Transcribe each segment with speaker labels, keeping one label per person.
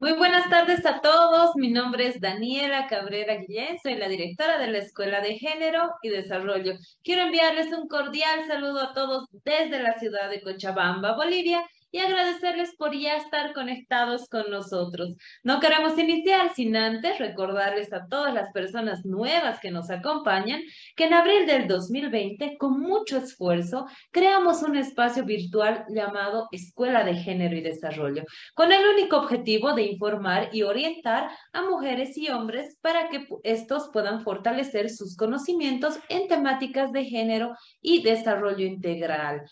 Speaker 1: Muy buenas tardes a todos. Mi nombre es Daniela Cabrera Guillén, soy la directora de la Escuela de Género y Desarrollo. Quiero enviarles un cordial saludo a todos desde la ciudad de Cochabamba, Bolivia, y agradecerles por ya estar conectados con nosotros. No queremos iniciar sin antes recordarles a todas las personas nuevas que nos acompañan que en abril del 2020, con mucho esfuerzo, creamos un espacio virtual llamado Escuela de Género y Desarrollo, con el único objetivo de informar y orientar a mujeres y hombres para que estos puedan fortalecer sus conocimientos en temáticas de género y desarrollo integral.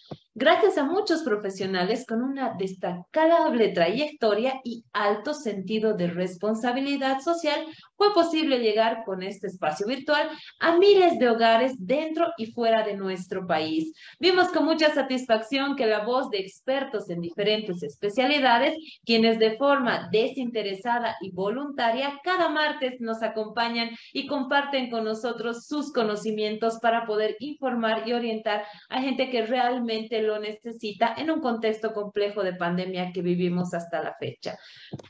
Speaker 1: Gracias a muchos profesionales con una destacable trayectoria y alto sentido de responsabilidad social, fue posible llegar con este espacio virtual a miles de hogares dentro y fuera de nuestro país. Vimos con mucha satisfacción que la voz de expertos en diferentes especialidades, quienes de forma desinteresada y voluntaria cada martes nos acompañan y comparten con nosotros sus conocimientos para poder informar y orientar a gente que realmente lo necesita en un contexto complejo de pandemia que vivimos hasta la fecha.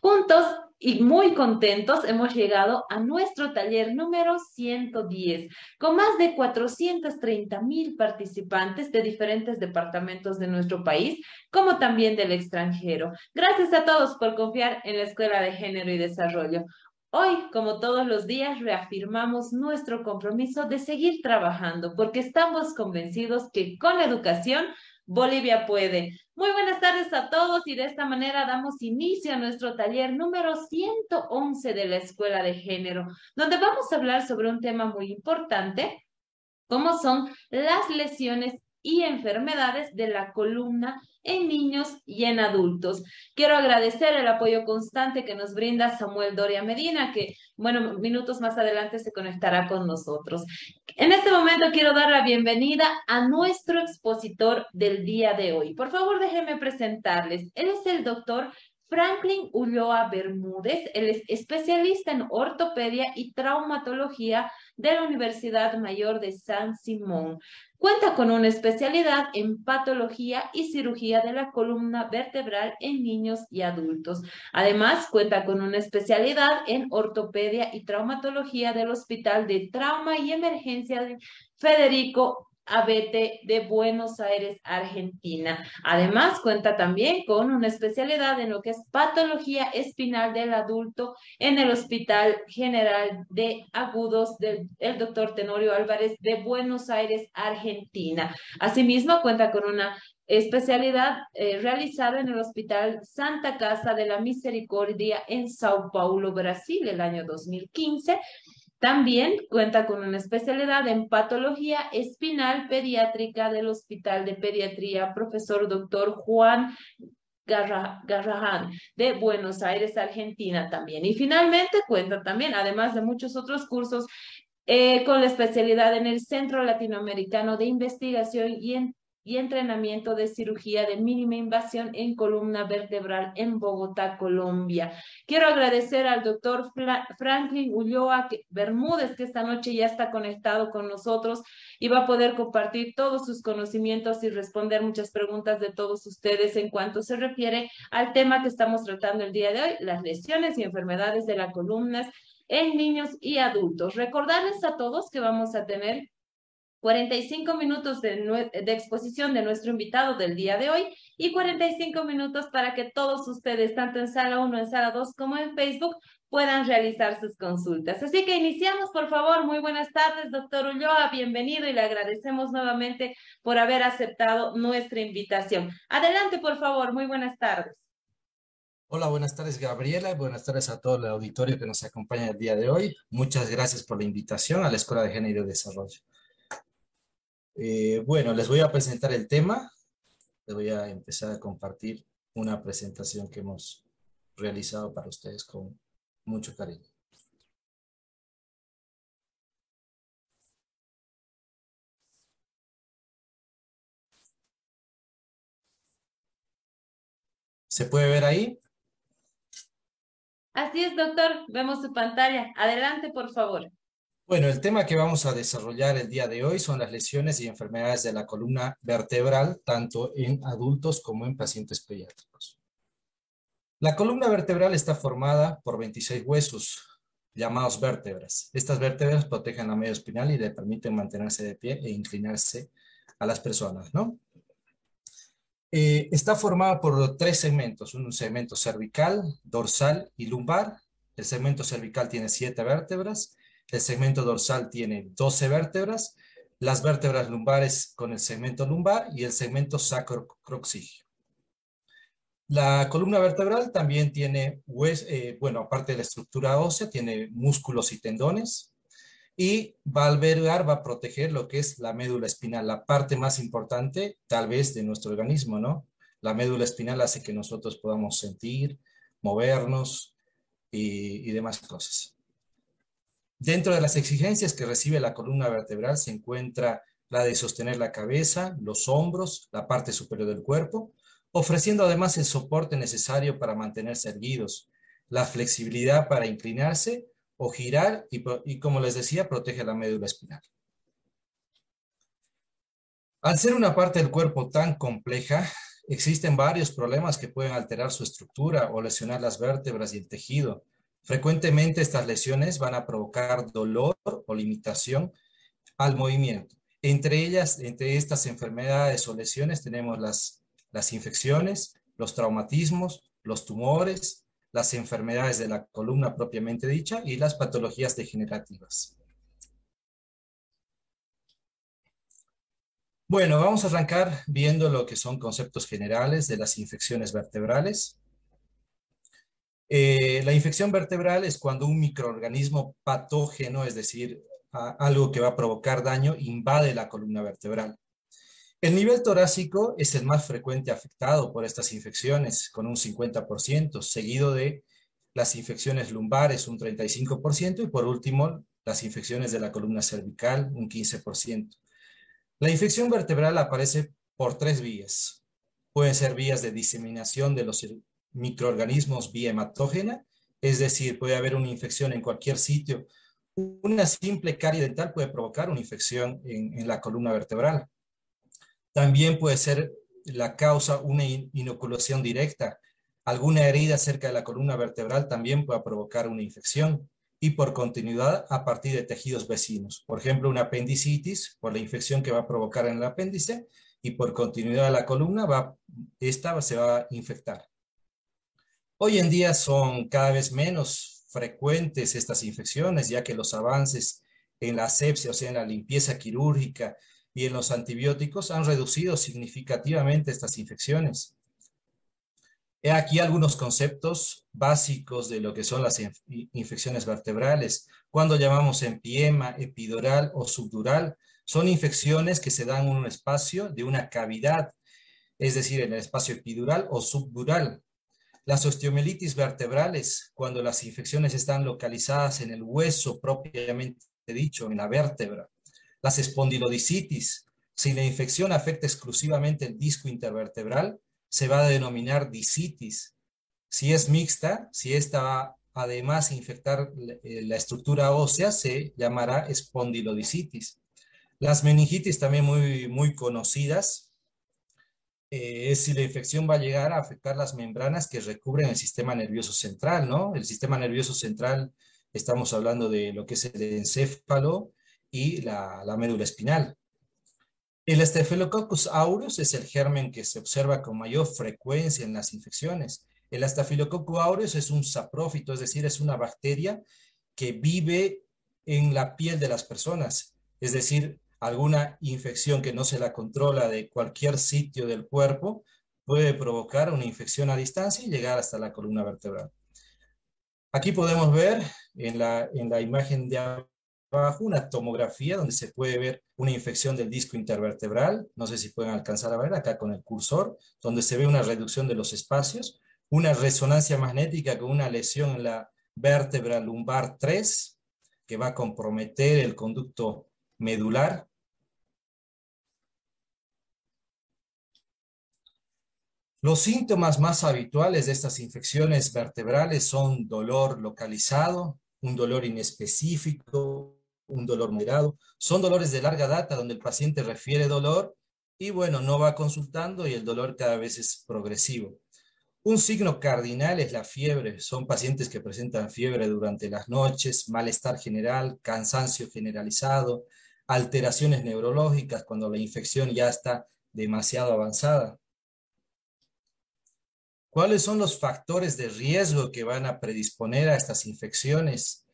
Speaker 1: Juntos y muy contentos hemos llegado a nuestro taller número 110, con más de 430 mil participantes de diferentes departamentos de nuestro país, como también del extranjero. Gracias a todos por confiar en la Escuela de Género y Desarrollo. Hoy, como todos los días, reafirmamos nuestro compromiso de seguir trabajando porque estamos convencidos que con la educación Bolivia puede. Muy buenas tardes a todos y de esta manera damos inicio a nuestro taller número 111 de la Escuela de Género, donde vamos a hablar sobre un tema muy importante, como son las lesiones y enfermedades de la columna en niños y en adultos. Quiero agradecer el apoyo constante que nos brinda Samuel Doria Medina, que, bueno, minutos más adelante se conectará con nosotros. En este momento quiero dar la bienvenida a nuestro expositor del día de hoy. Por favor, déjenme presentarles. Él es el doctor Franklin Ulloa Bermúdez, él es especialista en ortopedia y traumatología de la Universidad Mayor de San Simón. Cuenta con una especialidad en patología y cirugía de la columna vertebral en niños y adultos. Además, cuenta con una especialidad en ortopedia y traumatología del Hospital de Trauma y Emergencia de Federico ABT de Buenos Aires, Argentina. Además, cuenta también con una especialidad en lo que es patología espinal del adulto en el Hospital General de Agudos del doctor Tenorio Álvarez de Buenos Aires, Argentina. Asimismo, cuenta con una especialidad eh, realizada en el Hospital Santa Casa de la Misericordia en Sao Paulo, Brasil, el año 2015 también cuenta con una especialidad en patología espinal pediátrica del Hospital de Pediatría, profesor doctor Juan Garrahan de Buenos Aires, Argentina también. Y finalmente cuenta también, además de muchos otros cursos, eh, con la especialidad en el Centro Latinoamericano de Investigación y en y entrenamiento de cirugía de mínima invasión en columna vertebral en Bogotá, Colombia. Quiero agradecer al doctor Franklin Ulloa Bermúdez, que esta noche ya está conectado con nosotros y va a poder compartir todos sus conocimientos y responder muchas preguntas de todos ustedes en cuanto se refiere al tema que estamos tratando el día de hoy, las lesiones y enfermedades de las columnas en niños y adultos. Recordarles a todos que vamos a tener 45 minutos de, exposición de nuestro invitado del día de hoy y 45 minutos para que todos ustedes, tanto en sala 1, en sala 2 como en Facebook, puedan realizar sus consultas. Así que iniciamos, por favor. Muy buenas tardes, doctor Ulloa. Bienvenido y le agradecemos nuevamente por haber aceptado nuestra invitación. Adelante, por favor. Muy buenas tardes.
Speaker 2: Hola, buenas tardes Gabriela, buenas tardes a todo el auditorio que nos acompaña el día de hoy. Muchas gracias por la invitación a la Escuela de Género y Desarrollo. Eh, bueno, les voy a presentar el tema. Les voy a empezar a compartir una presentación que hemos realizado para ustedes con mucho cariño. ¿Se puede ver ahí?
Speaker 1: Así es, doctor. Vemos su pantalla. Adelante, por favor.
Speaker 2: Bueno, el tema que vamos a desarrollar el día de hoy son las lesiones y enfermedades de la columna vertebral, tanto en adultos como en pacientes pediátricos. La columna vertebral está formada por 26 huesos, llamados vértebras. Estas vértebras protegen la media espinal y le permiten mantenerse de pie e inclinarse a las personas, ¿no? Eh, está formada por tres segmentos, un segmento cervical, dorsal y lumbar. El segmento cervical tiene siete vértebras, el segmento dorsal tiene 12 vértebras, las vértebras lumbares con el segmento lumbar y el segmento sacrocroxígeo. La columna vertebral también tiene, eh, bueno, aparte de la estructura ósea, tiene músculos y tendones y va a albergar, va a proteger lo que es la médula espinal, la parte más importante tal vez de nuestro organismo, ¿no? La médula espinal hace que nosotros podamos sentir, movernos y, y demás cosas. Dentro de las exigencias que recibe la columna vertebral se encuentra la de sostener la cabeza, los hombros, la parte superior del cuerpo, ofreciendo además el soporte necesario para mantenerse erguidos, la flexibilidad para inclinarse o girar y, como les decía, protege la médula espinal. Al ser una parte del cuerpo tan compleja, existen varios problemas que pueden alterar su estructura o lesionar las vértebras y el tejido. Frecuentemente estas lesiones van a provocar dolor o limitación al movimiento. Entre ellas, entre estas enfermedades o lesiones tenemos las las infecciones, los traumatismos, los tumores, las enfermedades de la columna propiamente dicha y las patologías degenerativas. Bueno, vamos a arrancar viendo lo que son conceptos generales de las infecciones vertebrales. Eh, la infección vertebral es cuando un microorganismo patógeno, es decir, algo que va a provocar daño, invade la columna vertebral. El nivel torácico es el más frecuente afectado por estas infecciones, con un 50%, seguido de las infecciones lumbares, un 35%, y por último, las infecciones de la columna cervical, un 15%. La infección vertebral aparece por tres vías. Pueden ser vías de diseminación de los microorganismos vía hematógena, es decir, puede haber una infección en cualquier sitio. Una simple carie dental puede provocar una infección en, la columna vertebral. También puede ser la causa una inoculación directa. Alguna herida cerca de la columna vertebral también puede provocar una infección y por continuidad a partir de tejidos vecinos. Por ejemplo, una apendicitis por la infección que va a provocar en el apéndice y por continuidad de la columna va, esta se va a infectar. Hoy en día son cada vez menos frecuentes estas infecciones, ya que los avances en la asepsia, o sea, en la limpieza quirúrgica y en los antibióticos han reducido significativamente estas infecciones. He aquí algunos conceptos básicos de lo que son las infecciones vertebrales. Cuando llamamos empiema, epidural o subdural, son infecciones que se dan en un espacio de una cavidad, es decir, en el espacio epidural o subdural. Las osteomielitis vertebrales, cuando las infecciones están localizadas en el hueso propiamente dicho, en la vértebra. Las espondilodicitis, si la infección afecta exclusivamente el disco intervertebral, se va a denominar dicitis. Si es mixta, si esta va además infectar eh, la estructura ósea, se llamará espondilodicitis. Las meningitis también muy, muy conocidas, eh, es si la infección va a llegar a afectar las membranas que recubren el sistema nervioso central, ¿no? El sistema nervioso central, estamos hablando de lo que es el encéfalo, y la, médula espinal. El Staphylococcus aureus es el germen que se observa con mayor frecuencia en las infecciones. El Staphylococcus aureus es un saprófito, es decir, es una bacteria que vive en la piel de las personas. Es decir, alguna infección que no se la controla de cualquier sitio del cuerpo puede provocar una infección a distancia y llegar hasta la columna vertebral. Aquí podemos ver en la, en la imagen de bajo una tomografía donde se puede ver una infección del disco intervertebral, no sé si pueden alcanzar a ver acá con el cursor, donde se ve una reducción de los espacios, una resonancia magnética con una lesión en la vértebra lumbar 3, que va a comprometer el conducto medular. Los síntomas más habituales de estas infecciones vertebrales son dolor localizado, un dolor inespecífico, un dolor moderado. Son dolores de larga data donde el paciente refiere dolor y bueno, no va consultando y el dolor cada vez es progresivo. Un signo cardinal es la fiebre. Son pacientes que presentan fiebre durante las noches, malestar general, cansancio generalizado, alteraciones neurológicas cuando la infección ya está demasiado avanzada. ¿Cuáles son los factores de riesgo que van a predisponer a estas infecciones?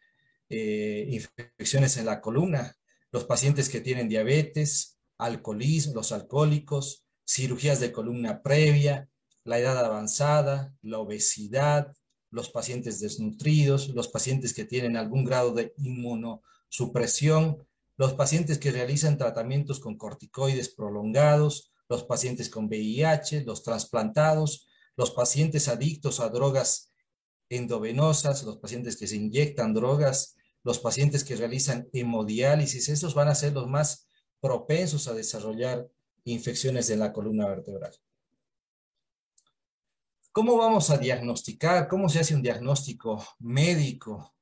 Speaker 2: Eh, infecciones en la columna, los pacientes que tienen diabetes, alcoholismo, los alcohólicos, cirugías de columna previa, la edad avanzada, la obesidad, los pacientes desnutridos, los pacientes que tienen algún grado de inmunosupresión, los pacientes que realizan tratamientos con corticoides prolongados, los pacientes con VIH, los trasplantados, los pacientes adictos a drogas endovenosas, los pacientes que se inyectan drogas, los pacientes que realizan hemodiálisis, esos van a ser los más propensos a desarrollar infecciones de la columna vertebral. ¿Cómo vamos a diagnosticar? ¿Cómo se hace un diagnóstico médico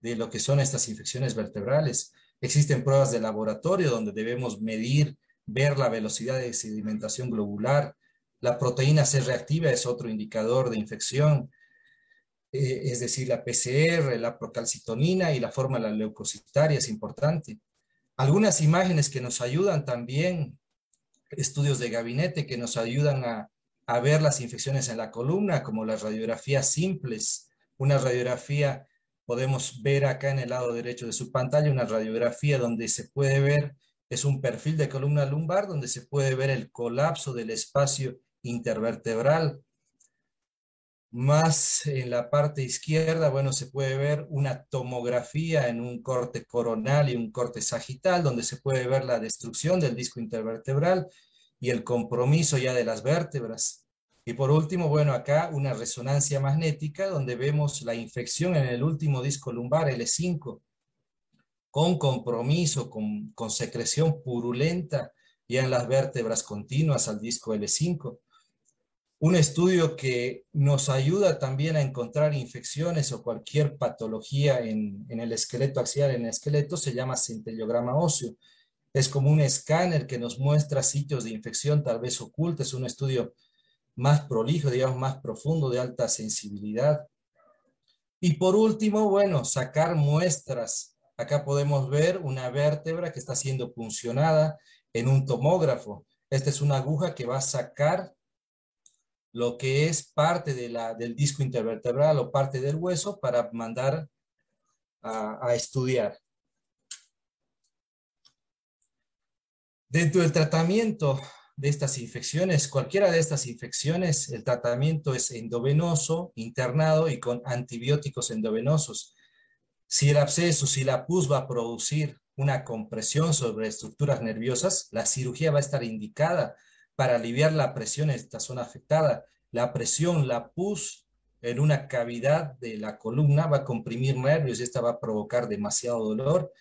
Speaker 2: de lo que son estas infecciones vertebrales? Existen pruebas de laboratorio donde debemos medir, ver la velocidad de sedimentación globular. La proteína C reactiva es otro indicador de infección, eh, es decir, la PCR, la procalcitonina y la forma la leucocitaria es importante. Algunas imágenes que nos ayudan también, estudios de gabinete que nos ayudan a, a ver las infecciones en la columna, como las radiografías simples. Una radiografía, podemos ver acá en el lado derecho de su pantalla, una radiografía donde se puede ver, es un perfil de columna lumbar, donde se puede ver el colapso del espacio intervertebral. Más en la parte izquierda, bueno, se puede ver una tomografía en un corte coronal y un corte sagital, donde se puede ver la destrucción del disco intervertebral y el compromiso ya de las vértebras. Y por último, bueno, acá una resonancia magnética donde vemos la infección en el último disco lumbar, L5, con compromiso, con, con secreción purulenta ya en las vértebras continuas al disco L5. Un estudio que nos ayuda también a encontrar infecciones o cualquier patología en, en el esqueleto axial, en el esqueleto, se llama centellograma óseo es como un escáner que nos muestra sitios de infección tal vez ocultos, es un estudio más prolijo, digamos, más profundo, de alta sensibilidad. Y por último, bueno, sacar muestras. Acá podemos ver una vértebra que está siendo puncionada en un tomógrafo. Esta es una aguja que va a sacar lo que es parte de la, del disco intervertebral o parte del hueso para mandar a estudiar. Dentro del tratamiento de estas infecciones, cualquiera de estas infecciones, el tratamiento es endovenoso, internado y con antibióticos endovenosos. Si el absceso, si la pus va a producir una compresión sobre estructuras nerviosas, la cirugía va a estar indicada para aliviar la presión en esta zona afectada. La presión, la pus en una cavidad de la columna va a comprimir nervios y esta va a provocar demasiado dolor.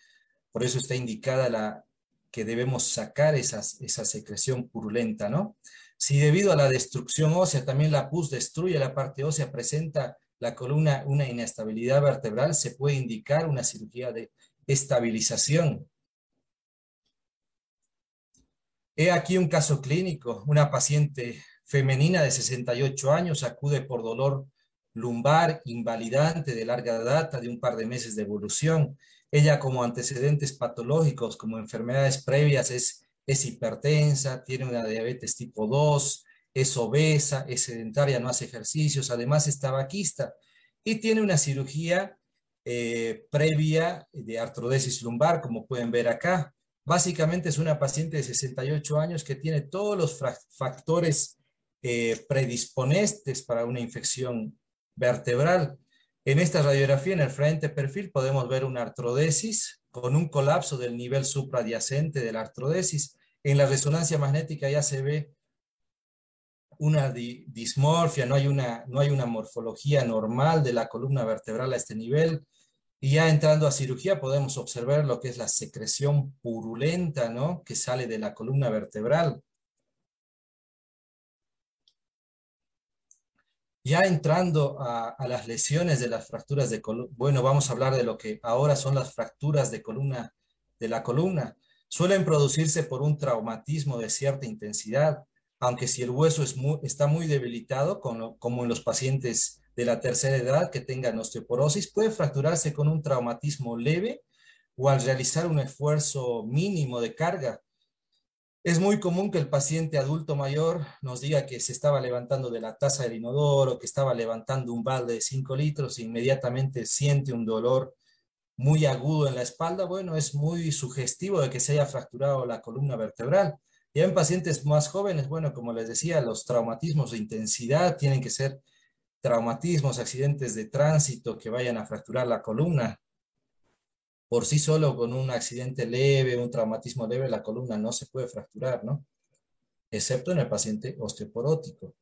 Speaker 2: Por eso está indicada la que debemos sacar esa secreción purulenta, ¿no? Si debido a la destrucción ósea también la pus destruye la parte ósea, presenta la columna una inestabilidad vertebral, se puede indicar una cirugía de estabilización. He aquí un caso clínico, una paciente femenina de 68 años acude por dolor lumbar invalidante de larga data, de un par de meses de evolución. Ella como antecedentes patológicos, como enfermedades previas, es, hipertensa, tiene una diabetes tipo 2, es obesa, es sedentaria, no hace ejercicios, además es tabaquista y tiene una cirugía eh, previa de artrodesis lumbar, como pueden ver acá. Básicamente es una paciente de 68 años que tiene todos los factores eh, predisponentes para una infección vertebral. En esta radiografía, en el frente perfil, podemos ver una artrodesis con un colapso del nivel supraadyacente de la artrodesis. En la resonancia magnética ya se ve una dismorfia, no hay una, no hay una morfología normal de la columna vertebral a este nivel. Y ya entrando a cirugía podemos observar lo que es la secreción purulenta, ¿no? Que sale de la columna vertebral. Ya entrando a, las lesiones de las fracturas de columna, bueno, vamos a hablar de lo que ahora son las fracturas de columna de la columna. Suelen producirse por un traumatismo de cierta intensidad. aunque si el hueso está muy debilitado, como en los pacientes de la tercera edad que tengan osteoporosis, puede fracturarse con un traumatismo leve o al realizar un esfuerzo mínimo de carga. Es muy común que el paciente adulto mayor nos diga que se estaba levantando de la taza del inodoro, que estaba levantando un balde de 5 litros e inmediatamente siente un dolor muy agudo en la espalda. Bueno, es muy sugestivo de que se haya fracturado la columna vertebral. Ya en pacientes más jóvenes, bueno, como les decía, los traumatismos de intensidad tienen que ser traumatismos, accidentes de tránsito que vayan a fracturar la columna. Por sí solo, con un accidente leve, un traumatismo leve, la columna no se puede fracturar, ¿no? Excepto en el paciente osteoporótico.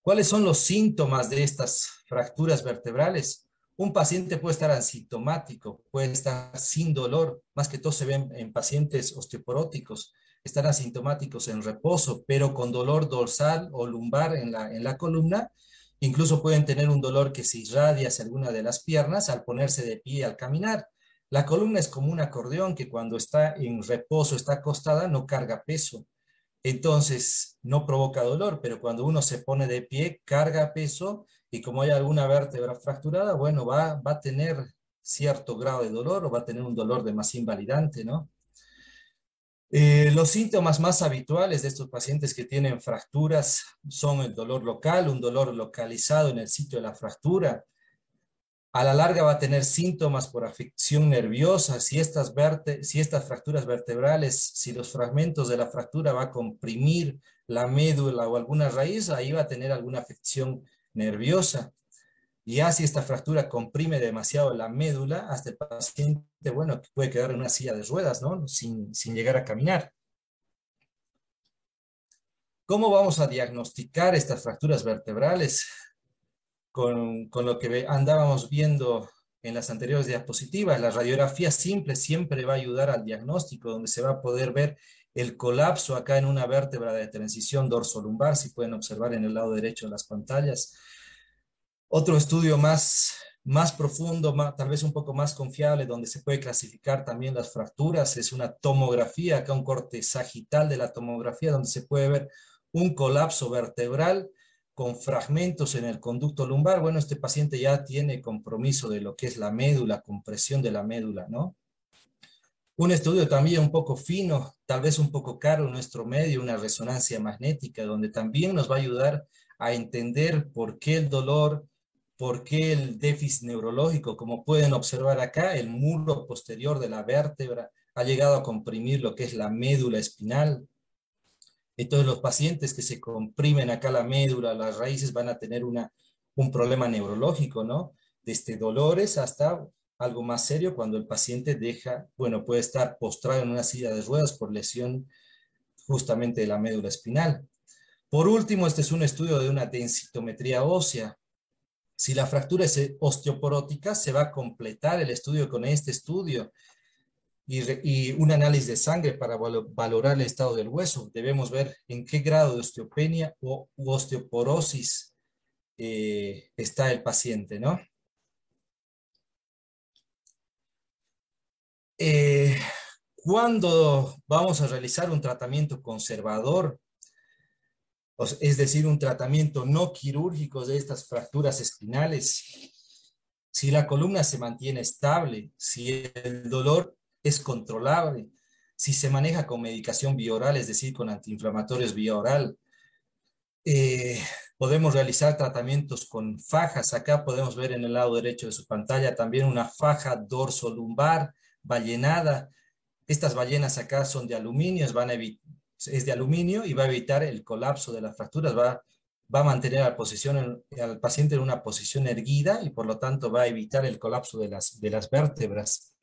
Speaker 2: ¿Cuáles son los síntomas de estas fracturas vertebrales? Un paciente puede estar asintomático, puede estar sin dolor, más que todo se ven en pacientes osteoporóticos, estar asintomáticos en reposo, pero con dolor dorsal o lumbar en la, en la columna, incluso pueden tener un dolor que se irradia hacia alguna de las piernas al ponerse de pie al caminar. La columna es como un acordeón que cuando está en reposo, está acostada, no carga peso. Entonces, no provoca dolor, pero cuando uno se pone de pie, carga peso y como hay alguna vértebra fracturada, bueno, va, va a tener cierto grado de dolor o va a tener un dolor de más invalidante, ¿no? Eh, los síntomas más habituales de estos pacientes que tienen fracturas son el dolor local, un dolor localizado en el sitio de la fractura. A la larga va a tener síntomas por afección nerviosa, si estas, si estas fracturas vertebrales, si los fragmentos de la fractura va a comprimir la médula o alguna raíz, ahí va a tener alguna afección nerviosa. Y ya si esta fractura comprime demasiado la médula, hasta el paciente, bueno, puede quedar en una silla de ruedas, ¿no? Sin, llegar a caminar. ¿Cómo vamos a diagnosticar estas fracturas vertebrales? Con, con, lo que andábamos viendo en las anteriores diapositivas, la radiografía simple siempre va a ayudar al diagnóstico, donde se va a poder ver el colapso acá en una vértebra de transición dorso-lumbar, si pueden observar en el lado derecho de las pantallas. Otro estudio más, más profundo, tal vez un poco más confiable, donde se puede clasificar también las fracturas, es una tomografía, acá un corte sagital de la tomografía, donde se puede ver un colapso vertebral con fragmentos en el conducto lumbar. Bueno, este paciente ya tiene compromiso de lo que es la médula, compresión de la médula, ¿no? Un estudio también un poco fino, tal vez un poco caro en nuestro medio, una resonancia magnética, donde también nos va a ayudar a entender por qué el dolor, por qué el déficit neurológico. Como pueden observar acá, el muro posterior de la vértebra ha llegado a comprimir lo que es la médula espinal. Entonces los pacientes que se comprimen acá la médula, las raíces van a tener una, un problema neurológico, ¿no? Desde dolores hasta algo más serio cuando el paciente deja, bueno, puede estar postrado en una silla de ruedas por lesión justamente de la médula espinal. Por último, este es un estudio de una densitometría ósea. Si la fractura es osteoporótica, se va a completar el estudio con este estudio y, un análisis de sangre para valorar el estado del hueso. Debemos ver en qué grado de osteopenia o osteoporosis eh, está el paciente, ¿no? Eh, cuando vamos a realizar un tratamiento conservador, es decir, un tratamiento no quirúrgico de estas fracturas espinales, si la columna se mantiene estable, si el dolor es controlable, si se maneja con medicación vía oral, es decir, con antiinflamatorios vía oral, eh, podemos realizar tratamientos con fajas. Acá podemos ver en el lado derecho de su pantalla también una faja dorso lumbar ballenada. Estas ballenas acá son de aluminio, van a es de aluminio y va a evitar el colapso de las fracturas, va, va a mantener al, posición, al paciente en una posición erguida y por lo tanto va a evitar el colapso de las, de las vértebras.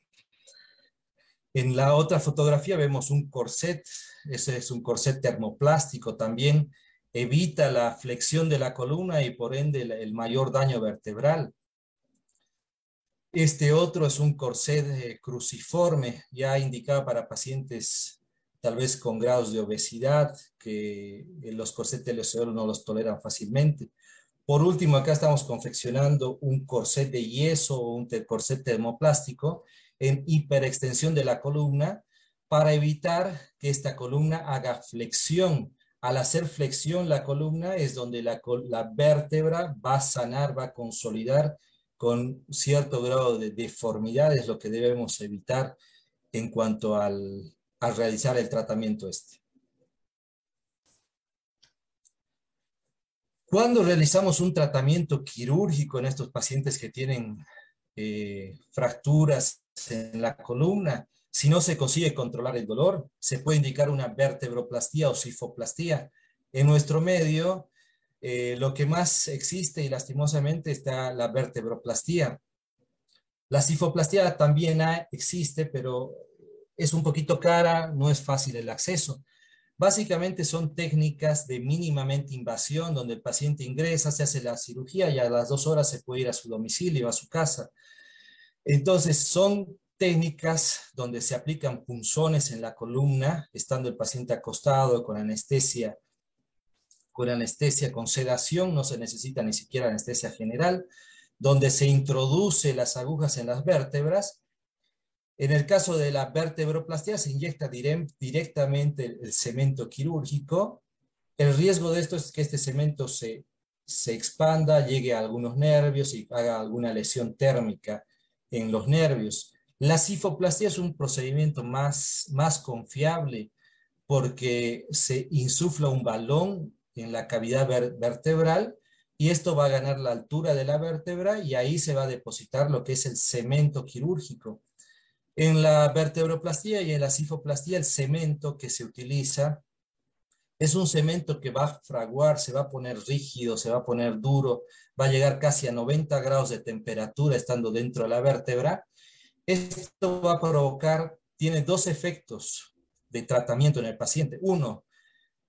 Speaker 2: En la otra fotografía vemos un corset, ese es un corset termoplástico también, evita la flexión de la columna y por ende el mayor daño vertebral. Este otro es un corset eh, cruciforme, ya indicado para pacientes tal vez con grados de obesidad, que los corsetes de no los toleran fácilmente. Por último, acá estamos confeccionando un corset de yeso o un corset termoplástico en hiperextensión de la columna para evitar que esta columna haga flexión. Al hacer flexión la columna es donde la, la vértebra va a sanar, va a consolidar con cierto grado de deformidad, es lo que debemos evitar en cuanto al, al realizar el tratamiento este. Cuando realizamos un tratamiento quirúrgico en estos pacientes que tienen eh, fracturas en la columna, si no se consigue controlar el dolor, se puede indicar una vertebroplastía o sifoplastía. En nuestro medio, eh, lo que más existe y lastimosamente está la vertebroplastía. La sifoplastía también existe, pero es un poquito cara, no es fácil el acceso. Básicamente son técnicas de mínimamente invasión donde el paciente ingresa, se hace la cirugía y a las dos horas se puede ir a su domicilio, a su casa. Entonces son técnicas donde se aplican punzones en la columna, estando el paciente acostado con anestesia, con anestesia, con sedación, no se necesita ni siquiera anestesia general, donde se introduce las agujas en las vértebras en el caso de la vertebroplastia se inyecta directamente el, cemento quirúrgico. El riesgo de esto es que este cemento se, se expanda, llegue a algunos nervios y haga alguna lesión térmica en los nervios. La cifoplastia es un procedimiento más, más confiable porque se insufla un balón en la cavidad vertebral y esto va a ganar la altura de la vértebra y ahí se va a depositar lo que es el cemento quirúrgico. En la vertebroplastía y en la cifoplastía, el cemento que se utiliza es un cemento que va a fraguar, se va a poner rígido, se va a poner duro, va a llegar casi a 90 grados de temperatura estando dentro de la vértebra. Esto va a provocar, tiene dos efectos de tratamiento en el paciente. Uno,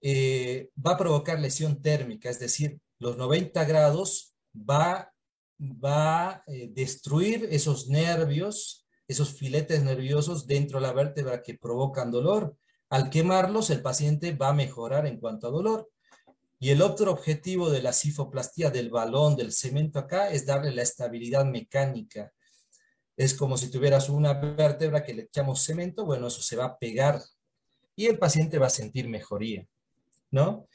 Speaker 2: eh, va a provocar lesión térmica, es decir, los 90 grados va, va a eh, destruir esos nervios esos filetes nerviosos dentro de la vértebra que provocan dolor. Al quemarlos, el paciente va a mejorar en cuanto a dolor. Y el otro objetivo de la cifoplastía del balón, del cemento acá, es darle la estabilidad mecánica. Es como si tuvieras una vértebra que le echamos cemento, bueno, eso se va a pegar y el paciente va a sentir mejoría, ¿no?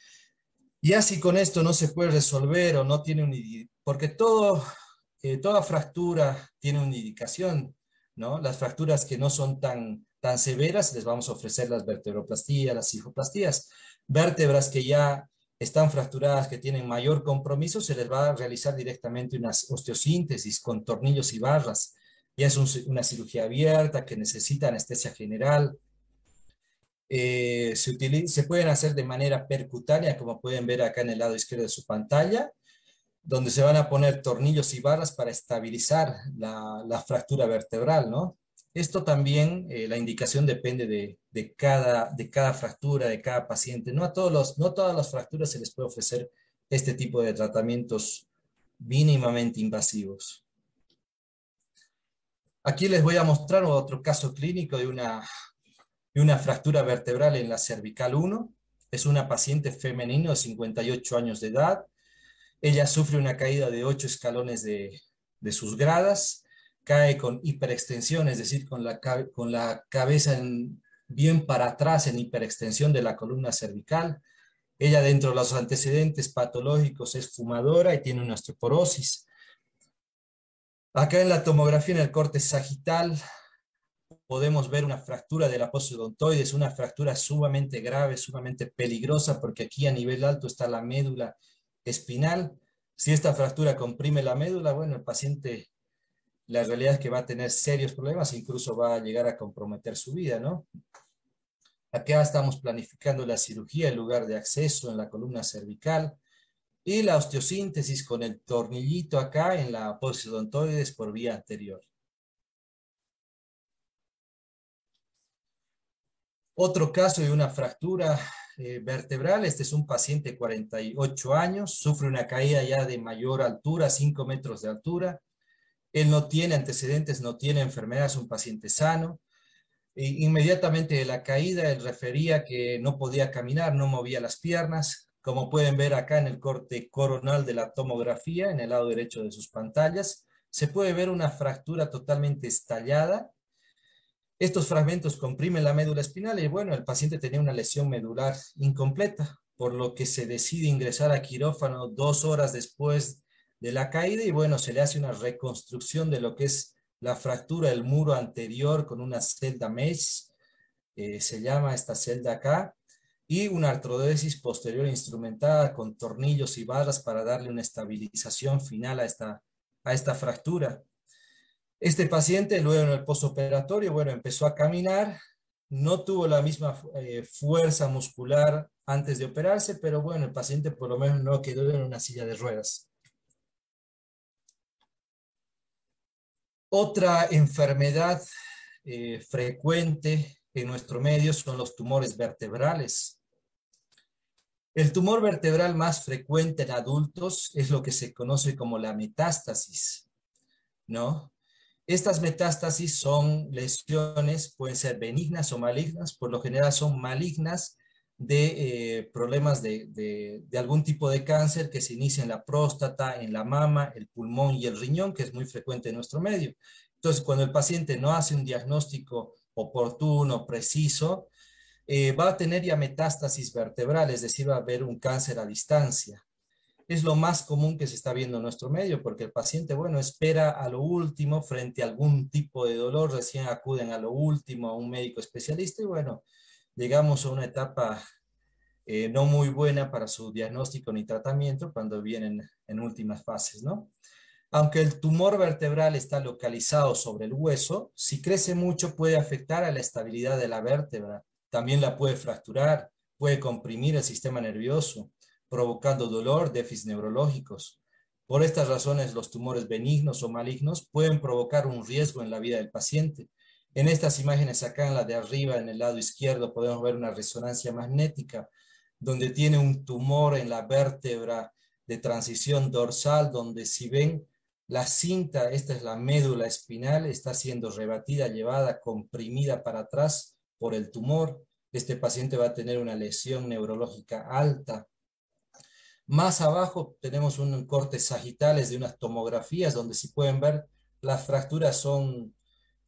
Speaker 2: Y así con esto no se puede resolver o no tiene un... Porque todo, eh, toda fractura tiene una indicación. Las fracturas que no son tan, tan severas, les vamos a ofrecer las vertebroplastías, las hijoplastías. Vértebras que ya están fracturadas, que tienen mayor compromiso, se les va a realizar directamente una osteosíntesis con tornillos y barras. Ya es una cirugía abierta que necesita anestesia general. Eh, se, se pueden hacer de manera percutánea, como pueden ver acá en el lado izquierdo de su pantalla, donde se van a poner tornillos y barras para estabilizar la, fractura vertebral, ¿no? Esto también, eh, la indicación depende de, cada, fractura, de cada paciente. No a todos los, no todas las fracturas se les puede ofrecer este tipo de tratamientos mínimamente invasivos. Aquí les voy a mostrar otro caso clínico de una, de una fractura vertebral en la cervical 1. Es una paciente femenina de 58 años de edad, ella sufre una caída de ocho escalones de, sus gradas, cae con hiperextensión, es decir, con la, con la cabeza bien para atrás en hiperextensión de la columna cervical. Ella dentro de los antecedentes patológicos es fumadora y tiene una osteoporosis. Acá en la tomografía en el corte sagital podemos ver una fractura de la odontoides, una fractura sumamente grave, sumamente peligrosa, porque aquí a nivel alto está la médula espinal. Si esta fractura comprime la médula, bueno, el paciente, la realidad es que va a tener serios problemas, incluso va a llegar a comprometer su vida, ¿no? Acá estamos planificando la cirugía en lugar de acceso en la columna cervical y la osteosíntesis con el tornillito acá en la odontoides por vía anterior. Otro caso de una fractura eh, vertebral. Este es un paciente de 48 años, sufre una caída ya de mayor altura, 5 metros de altura. Él no tiene antecedentes, no tiene enfermedad, es un paciente sano. E inmediatamente de la caída, él refería que no podía caminar, no movía las piernas. Como pueden ver acá en el corte coronal de la tomografía, en el lado derecho de sus pantallas, se puede ver una fractura totalmente estallada Estos fragmentos comprimen la médula espinal y bueno, el paciente tenía una lesión medular incompleta, por lo que se decide ingresar a quirófano dos horas después de la caída y bueno, se le hace una reconstrucción de lo que es la fractura del muro anterior con una celda mesh, eh, se llama esta celda acá, y una artrodesis posterior instrumentada con tornillos y barras para darle una estabilización final a esta, a esta fractura. Este paciente luego en el postoperatorio, bueno, empezó a caminar, no tuvo la misma eh, fuerza muscular antes de operarse, pero bueno, el paciente por lo menos no quedó en una silla de ruedas. Otra enfermedad eh, frecuente en nuestro medio son los tumores vertebrales. El tumor vertebral más frecuente en adultos es lo que se conoce como la metástasis, ¿no? Estas metástasis son lesiones, pueden ser benignas o malignas, por lo general son malignas de eh, problemas de, algún tipo de cáncer que se inicia en la próstata, en la mama, el pulmón y el riñón, que es muy frecuente en nuestro medio. Entonces, cuando el paciente no hace un diagnóstico oportuno, preciso, eh, va a tener ya metástasis vertebral, es decir, va a haber un cáncer a distancia es lo más común que se está viendo en nuestro medio, porque el paciente, bueno, espera a lo último frente a algún tipo de dolor, recién acuden a lo último a un médico especialista y bueno, llegamos a una etapa eh, no muy buena para su diagnóstico ni tratamiento cuando vienen en últimas fases, ¿no? Aunque el tumor vertebral está localizado sobre el hueso, si crece mucho puede afectar a la estabilidad de la vértebra, también la puede fracturar, puede comprimir el sistema nervioso, provocando dolor, déficits neurológicos. Por estas razones, los tumores benignos o malignos pueden provocar un riesgo en la vida del paciente. En estas imágenes acá en la de arriba, en el lado izquierdo, podemos ver una resonancia magnética donde tiene un tumor en la vértebra de transición dorsal, donde si ven la cinta, esta es la médula espinal, está siendo rebatida, llevada, comprimida para atrás por el tumor. Este paciente va a tener una lesión neurológica alta más abajo tenemos un corte sagitales de unas tomografías donde si pueden ver las fracturas son,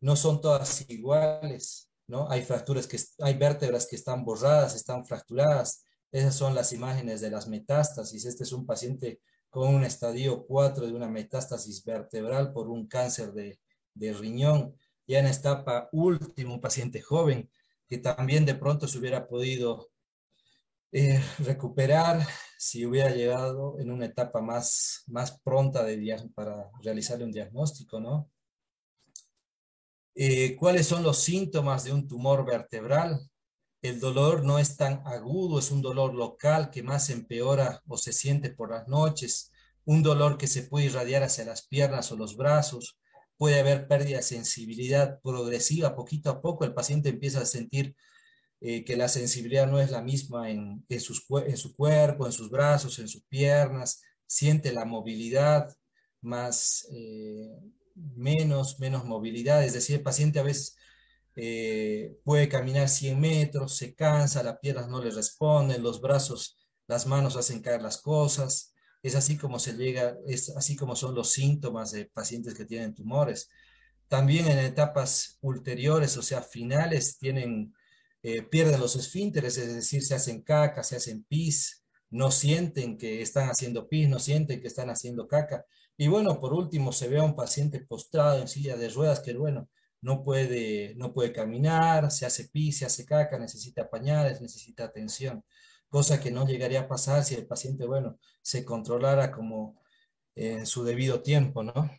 Speaker 2: no son todas iguales, ¿no? Hay fracturas que, hay vértebras que están borradas, están fracturadas. Esas son las imágenes de las metástasis. Este es un paciente con un estadio 4 de una metástasis vertebral por un cáncer de, riñón. Ya en etapa última, un paciente joven que también de pronto se hubiera podido eh, recuperar si hubiera llegado en una etapa más, más pronta de para realizarle un diagnóstico, ¿no? Eh, ¿Cuáles son los síntomas de un tumor vertebral? El dolor no es tan agudo, es un dolor local que más empeora o se siente por las noches, un dolor que se puede irradiar hacia las piernas o los brazos, puede haber pérdida de sensibilidad progresiva, poquito a poco el paciente empieza a sentir eh, que la sensibilidad no es la misma en, en, sus, en su cuerpo, en sus brazos, en sus piernas, siente la movilidad más, eh, menos, menos movilidad, es decir, el paciente a veces eh, puede caminar 100 metros, se cansa, las piernas no le responden, los brazos, las manos hacen caer las cosas, es así como se llega, es así como son los síntomas de pacientes que tienen tumores. También en etapas ulteriores, o sea, finales, tienen eh, pierden los esfínteres, es decir, se hacen caca, se hacen pis, no sienten que están haciendo pis, no sienten que están haciendo caca. Y bueno, por último, se ve a un paciente postrado en silla de ruedas que, bueno, no puede, no puede caminar, se hace pis, se hace caca, necesita pañales, necesita atención, cosa que no llegaría a pasar si el paciente, bueno, se controlara como en su debido tiempo, ¿no?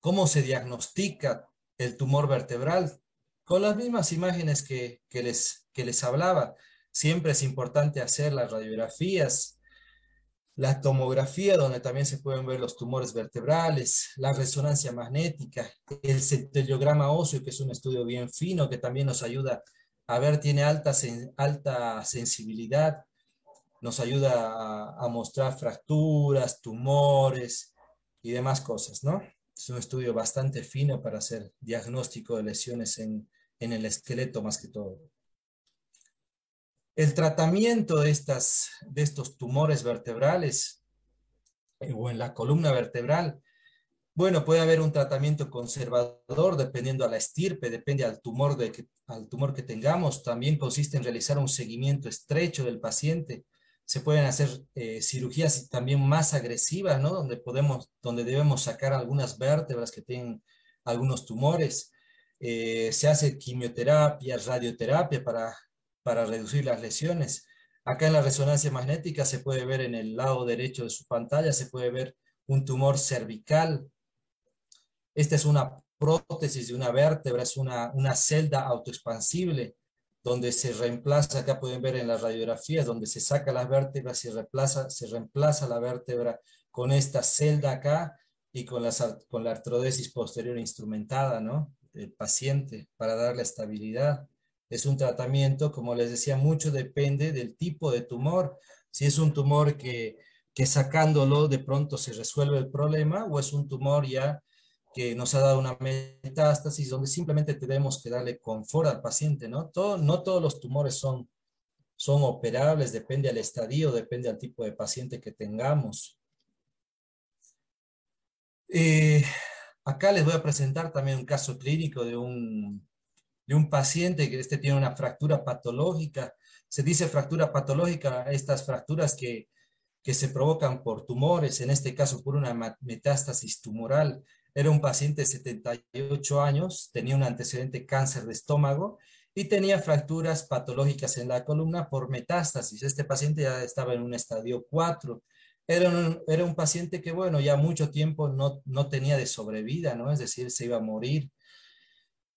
Speaker 2: ¿Cómo se diagnostica el tumor vertebral? Con las mismas imágenes que, les, que les hablaba. Siempre es importante hacer las radiografías, la tomografía, donde también se pueden ver los tumores vertebrales, la resonancia magnética, el centellograma óseo, que es un estudio bien fino, que también nos ayuda a ver, tiene alta, alta sensibilidad, nos ayuda a, a mostrar fracturas, tumores y demás cosas, ¿no? Es un estudio bastante fino para hacer diagnóstico de lesiones en, en el esqueleto más que todo. El tratamiento de, estas, de estos tumores vertebrales eh, o en la columna vertebral Bueno, puede haber un tratamiento conservador dependiendo a la estirpe, depende al tumor, de que, al tumor que tengamos. También consiste en realizar un seguimiento estrecho del paciente. Se pueden hacer eh, cirugías también más agresivas, ¿no? Donde, podemos, donde debemos sacar algunas vértebras que tienen algunos tumores. Eh, se hace quimioterapia, radioterapia para, para reducir las lesiones. Acá en la resonancia magnética se puede ver en el lado derecho de su pantalla, se puede ver un tumor cervical esta es una prótesis de una vértebra, es una, una celda autoexpansible donde se reemplaza, acá pueden ver en las radiografías, donde se saca las vértebras y reemplaza, se reemplaza la vértebra con esta celda acá y con, con la artrodesis posterior instrumentada, ¿no? Del paciente para darle estabilidad. Es un tratamiento, como les decía, mucho depende del tipo de tumor. Si es un tumor que, que sacándolo de pronto se resuelve el problema o es un tumor ya que nos ha dado una metástasis donde simplemente tenemos que darle confort al paciente, ¿no? Todo, no todos los tumores son, son operables, depende al estadio, depende al tipo de paciente que tengamos. Eh, acá les voy a presentar también un caso clínico de un, de un paciente que este tiene una fractura patológica. Se dice fractura patológica, estas fracturas que, que se provocan por tumores, en este caso por una metástasis tumoral. Era un paciente de 78 años, tenía un antecedente cáncer de estómago y tenía fracturas patológicas en la columna por metástasis. Este paciente ya estaba en un estadio 4. Era un, era un paciente que, bueno, ya mucho tiempo no, no tenía de sobrevida, ¿no? Es decir, se iba a morir,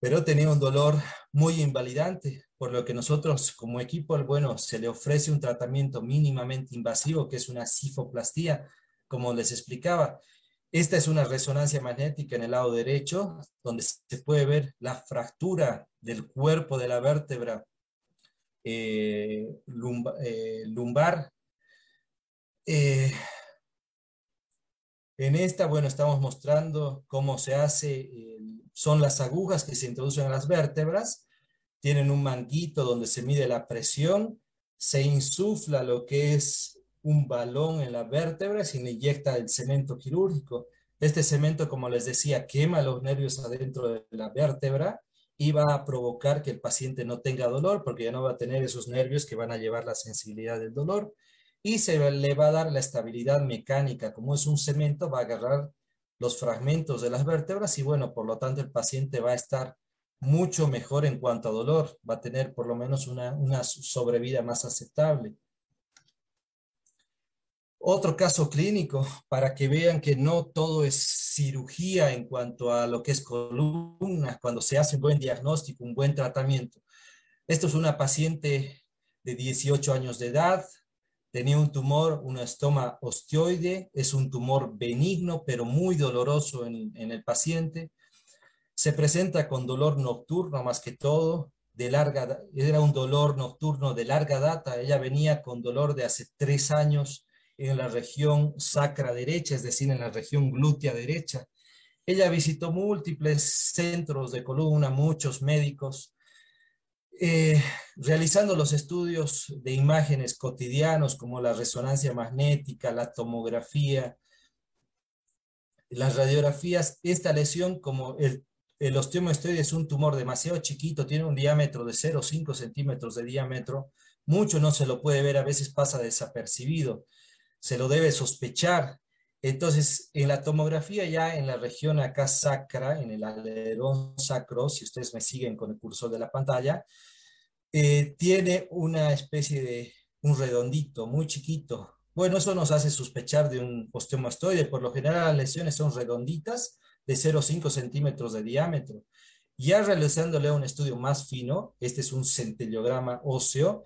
Speaker 2: pero tenía un dolor muy invalidante, por lo que nosotros como equipo, bueno, se le ofrece un tratamiento mínimamente invasivo, que es una cifoplastía, como les explicaba. Esta es una resonancia magnética en el lado derecho, donde se puede ver la fractura del cuerpo de la vértebra eh, eh, lumbar. Eh, en esta, bueno, estamos mostrando cómo se hace, son las agujas que se introducen en las vértebras, tienen un manguito donde se mide la presión, se insufla lo que es un balón en la vértebra, se le inyecta el cemento quirúrgico. Este cemento, como les decía, quema los nervios adentro de la vértebra y va a provocar que el paciente no tenga dolor porque ya no va a tener esos nervios que van a llevar la sensibilidad del dolor y se le va a dar la estabilidad mecánica. Como es un cemento, va a agarrar los fragmentos de las vértebras y bueno, por lo tanto el paciente va a estar mucho mejor en cuanto a dolor, va a tener por lo menos una, una sobrevida más aceptable. Otro caso clínico para que vean que no todo es cirugía en cuanto a lo que es columna, cuando se hace un buen diagnóstico, un buen tratamiento. Esto es una paciente de 18 años de edad, tenía un tumor, un estoma osteoide, es un tumor benigno pero muy doloroso en, el paciente. Se presenta con dolor nocturno más que todo, de larga, era un dolor nocturno de larga data, ella venía con dolor de hace tres años, en la región sacra derecha, es decir, en la región glútea derecha. Ella visitó múltiples centros de columna, muchos médicos, eh, realizando los estudios de imágenes cotidianos como la resonancia magnética, la tomografía, las radiografías. Esta lesión, como el, el osteomoestoide es un tumor demasiado chiquito, tiene un diámetro de 0,5 centímetros de diámetro, mucho no se lo puede ver, a veces pasa desapercibido se lo debe sospechar. Entonces, en la tomografía ya en la región acá sacra, en el alerón sacro, si ustedes me siguen con el cursor de la pantalla, eh, tiene una especie de un redondito muy chiquito. Bueno, eso nos hace sospechar de un osteomastoide. Por lo general las lesiones son redonditas de 0,5 centímetros de diámetro. Ya realizándole un estudio más fino, este es un centellograma óseo,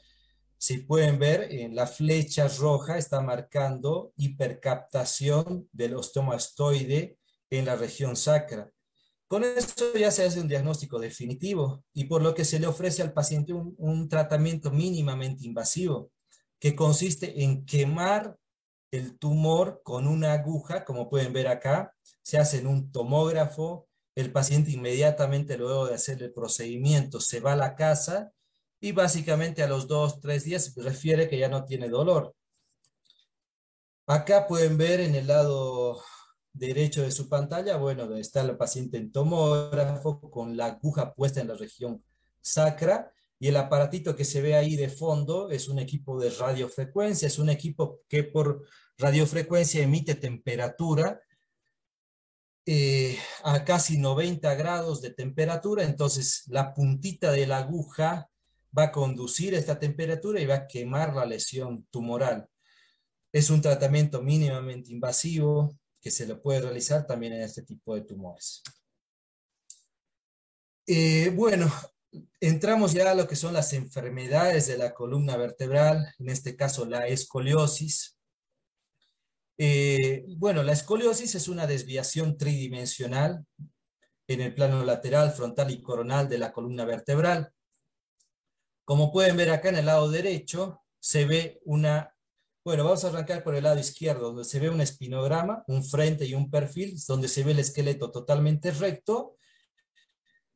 Speaker 2: si pueden ver, en la flecha roja está marcando hipercaptación del osteomastoide en la región sacra. Con esto ya se hace un diagnóstico definitivo y por lo que se le ofrece al paciente un, un tratamiento mínimamente invasivo que consiste en quemar el tumor con una aguja, como pueden ver acá, se hace en un tomógrafo, el paciente inmediatamente luego de hacer el procedimiento se va a la casa y básicamente a los dos, tres días refiere que ya no tiene dolor. Acá pueden ver en el lado derecho de su pantalla, bueno, está el paciente en tomógrafo con la aguja puesta en la región sacra y el aparatito que se ve ahí de fondo es un equipo de radiofrecuencia, es un equipo que por radiofrecuencia emite temperatura eh, a casi 90 grados de temperatura, entonces la puntita de la aguja va a conducir esta temperatura y va a quemar la lesión tumoral. Es un tratamiento mínimamente invasivo que se lo puede realizar también en este tipo de tumores. Eh, bueno, entramos ya a lo que son las enfermedades de la columna vertebral, en este caso la escoliosis. Eh, bueno, la escoliosis es una desviación tridimensional en el plano lateral, frontal y coronal de la columna vertebral. Como pueden ver acá en el lado derecho, se ve una, bueno, vamos a arrancar por el lado izquierdo, donde se ve un espinograma, un frente y un perfil, donde se ve el esqueleto totalmente recto,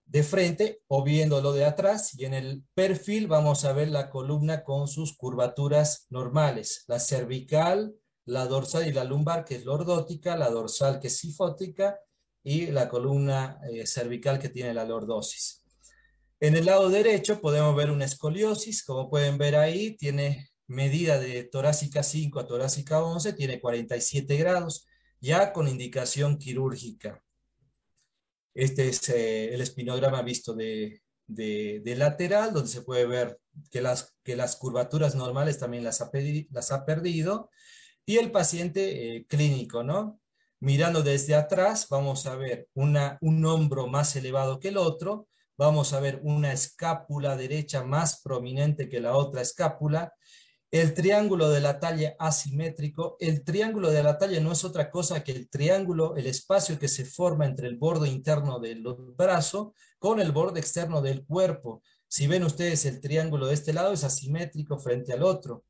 Speaker 2: de frente o viéndolo de atrás, y en el perfil vamos a ver la columna con sus curvaturas normales, la cervical, la dorsal y la lumbar, que es lordótica, la dorsal que es sifótica, y la columna eh, cervical que tiene la lordosis. En el lado derecho podemos ver una escoliosis, como pueden ver ahí, tiene medida de torácica 5 a torácica 11, tiene 47 grados, ya con indicación quirúrgica. Este es eh, el espinograma visto de, lateral, donde se puede ver que las, que las curvaturas normales también las ha, las ha perdido. Y el paciente eh, clínico, ¿no? Mirando desde atrás, vamos a ver una, un hombro más elevado que el otro, vamos a ver una escápula derecha más prominente que la otra escápula, el triángulo de la talla asimétrico, el triángulo de la talla no es otra cosa que el triángulo, el espacio que se forma entre el borde interno del brazo con el borde externo del cuerpo. Si ven ustedes el triángulo de este lado es asimétrico frente al otro.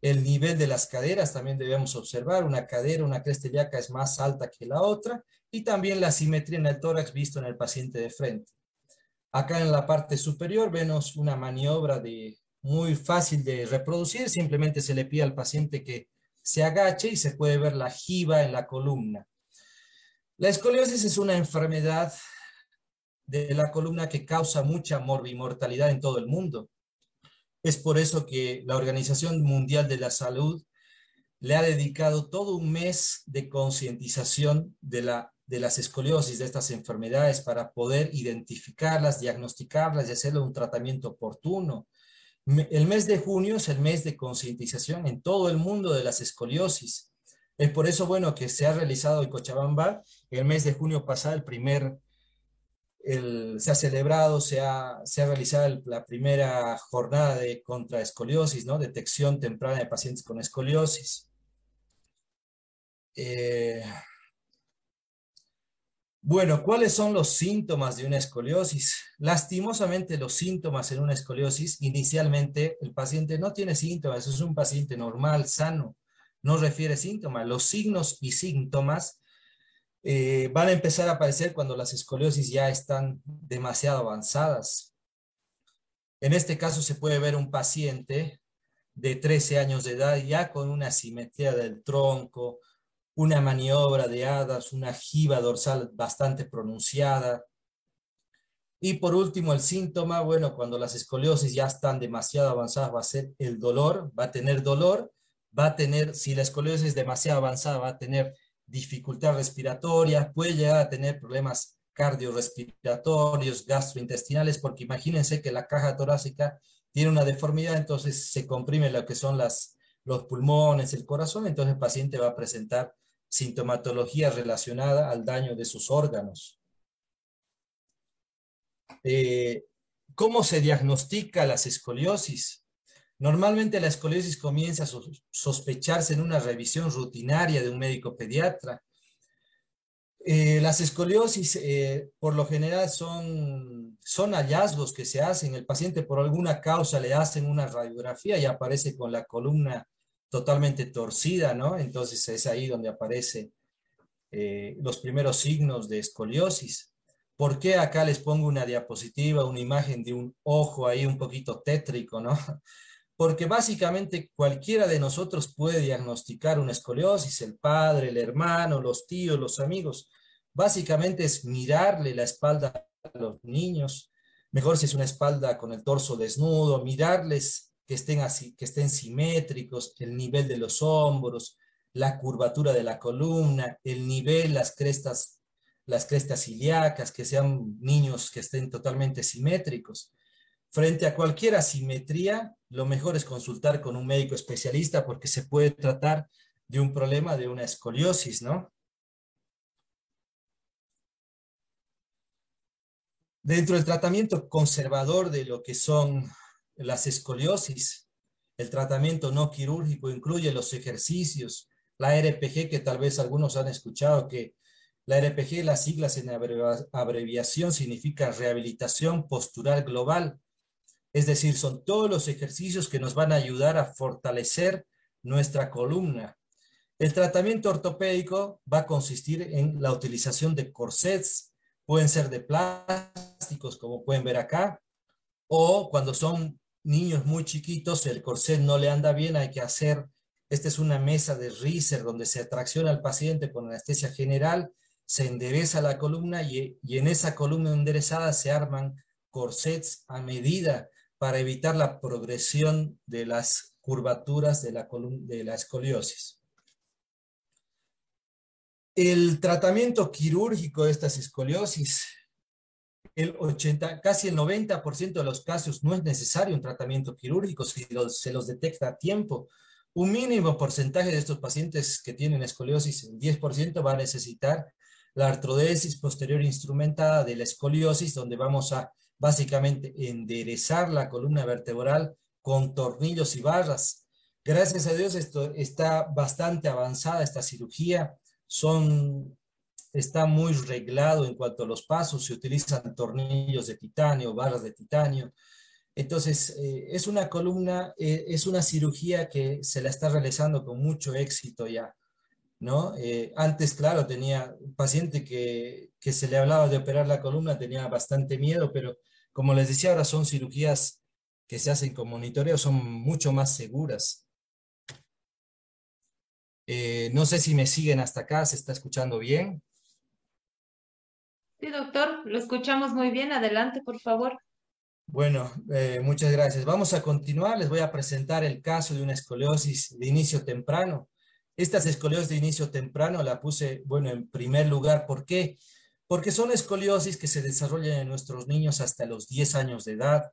Speaker 2: El nivel de las caderas también debemos observar. Una cadera, una cresta ilíaca es más alta que la otra. Y también la simetría en el tórax visto en el paciente de frente. Acá en la parte superior vemos una maniobra de, muy fácil de reproducir. Simplemente se le pide al paciente que se agache y se puede ver la jiba en la columna. La escoliosis es una enfermedad de la columna que causa mucha morbimortalidad en todo el mundo. Es por eso que la Organización Mundial de la Salud le ha dedicado todo un mes de concientización de, la, de las escoliosis, de estas enfermedades, para poder identificarlas, diagnosticarlas y hacerle un tratamiento oportuno. El mes de junio es el mes de concientización en todo el mundo de las escoliosis. Es por eso, bueno, que se ha realizado en Cochabamba el mes de junio pasado, el primer, se ha celebrado, se ha, se ha realizado la primera jornada de contraescoliosis, ¿no? Detección temprana de pacientes con escoliosis. Eh, bueno, ¿cuáles son los síntomas de una escoliosis? Lastimosamente los síntomas en una escoliosis, inicialmente el paciente no tiene síntomas, es un paciente normal, sano, no refiere síntomas. Los signos y síntomas eh, van a empezar a aparecer cuando las escoliosis ya están demasiado avanzadas. En este caso se puede ver un paciente de 13 años de edad ya con una simetría del tronco, una maniobra de hadas, una jiba dorsal bastante pronunciada. Y por último, el síntoma, bueno, cuando las escoliosis ya están demasiado avanzadas, va a ser el dolor, va a tener dolor, va a tener, si la escoliosis es demasiado avanzada, va a tener dificultad respiratoria, puede llegar a tener problemas cardiorrespiratorios, gastrointestinales, porque imagínense que la caja torácica tiene una deformidad, entonces se comprime lo que son las, los pulmones, el corazón, entonces el paciente va a presentar sintomatología relacionada al daño de sus órganos. Eh, ¿Cómo se diagnostica las escoliosis? Normalmente la escoliosis comienza a sospecharse en una revisión rutinaria de un médico pediatra. Eh, las escoliosis eh, por lo general son, son hallazgos que se hacen. El paciente por alguna causa le hacen una radiografía y aparece con la columna totalmente torcida, ¿no? Entonces es ahí donde aparecen eh, los primeros signos de escoliosis. ¿Por qué acá les pongo una diapositiva, una imagen de un ojo ahí un poquito tétrico, ¿no? porque básicamente cualquiera de nosotros puede diagnosticar una escoliosis, el padre, el hermano, los tíos, los amigos. Básicamente es mirarle la espalda a los niños, mejor si es una espalda con el torso desnudo, mirarles que estén así, que estén simétricos, el nivel de los hombros, la curvatura de la columna, el nivel, las crestas, las crestas ilíacas, que sean niños que estén totalmente simétricos. Frente a cualquier asimetría, lo mejor es consultar con un médico especialista porque se puede tratar de un problema de una escoliosis, ¿no? Dentro del tratamiento conservador de lo que son las escoliosis, el tratamiento no quirúrgico incluye los ejercicios, la RPG, que tal vez algunos han escuchado, que la RPG, las siglas en abreviación, significa rehabilitación postural global, es decir, son todos los ejercicios que nos van a ayudar a fortalecer nuestra columna. El tratamiento ortopédico va a consistir en la utilización de corsets, pueden ser de plásticos, como pueden ver acá, o cuando son niños muy chiquitos, el corset no le anda bien, hay que hacer, esta es una mesa de riser donde se atracciona al paciente con anestesia general, se endereza la columna y, y en esa columna enderezada se arman corsets a medida para evitar la progresión de las curvaturas de la, de la escoliosis. El tratamiento quirúrgico de estas escoliosis, el 80, casi el 90% de los casos no es necesario un tratamiento quirúrgico si se los detecta a tiempo. Un mínimo porcentaje de estos pacientes que tienen escoliosis, el 10%, va a necesitar la artrodesis posterior instrumentada de la escoliosis, donde vamos a básicamente enderezar la columna vertebral con tornillos y barras. Gracias a Dios esto está bastante avanzada esta cirugía, son, está muy reglado en cuanto a los pasos, se utilizan tornillos de titanio, barras de titanio. Entonces, eh, es una columna, eh, es una cirugía que se la está realizando con mucho éxito ya, ¿no? Eh, antes, claro, tenía un paciente que, que se le hablaba de operar la columna, tenía bastante miedo, pero como les decía, ahora son cirugías que se hacen con monitoreo, son mucho más seguras. No sé si me siguen hasta acá, ¿se está escuchando bien?
Speaker 1: Sí, doctor, lo escuchamos muy bien. Adelante, por favor.
Speaker 2: Bueno, eh, muchas gracias. Vamos a continuar. Les voy a presentar el caso de una escoliosis de inicio temprano. Estas escoliosis de inicio temprano la puse, bueno, en primer lugar. ¿Por qué? porque son escoliosis que se desarrollan en nuestros niños hasta los 10 años de edad.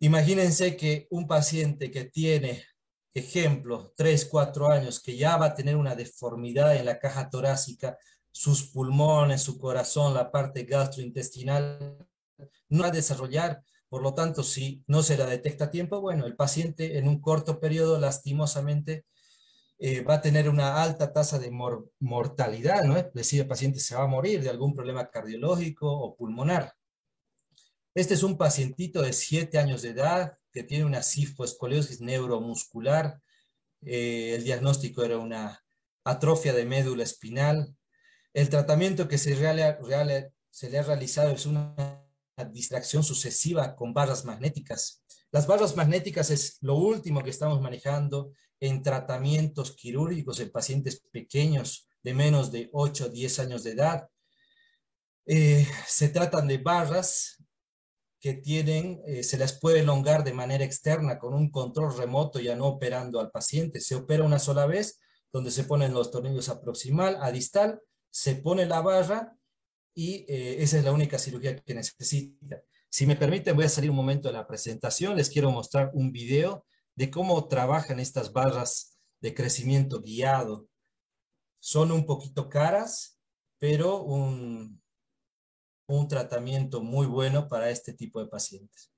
Speaker 2: Imagínense que un paciente que tiene, ejemplo, 3, 4 años, que ya va a tener una deformidad en la caja torácica, sus pulmones, su corazón, la parte gastrointestinal, no va a desarrollar. Por lo tanto, si no se la detecta a tiempo, bueno, el paciente en un corto periodo, lastimosamente, eh, va a tener una alta tasa de mortalidad, ¿no? Es decir, el paciente se va a morir de algún problema cardiológico o pulmonar. Este es un pacientito de 7 años de edad que tiene una cifoescoliosis neuromuscular. Eh, el diagnóstico era una atrofia de médula espinal. El tratamiento que se, le ha realizado es una distracción sucesiva con barras magnéticas. Las barras magnéticas es lo último que estamos manejando en tratamientos quirúrgicos en pacientes pequeños de menos de 8 o 10 años de edad. Eh, se tratan de barras que tienen, eh, se las puede elongar de manera externa con un control remoto ya no operando al paciente. Se opera una sola vez donde se ponen los tornillos a proximal, a distal, se pone la barra y eh, esa es la única cirugía que necesita. Si me permiten, voy a salir un momento de la presentación. Les quiero mostrar un video de cómo trabajan estas barras de crecimiento guiado. Son un poquito caras, pero un, un tratamiento muy bueno para este tipo de pacientes.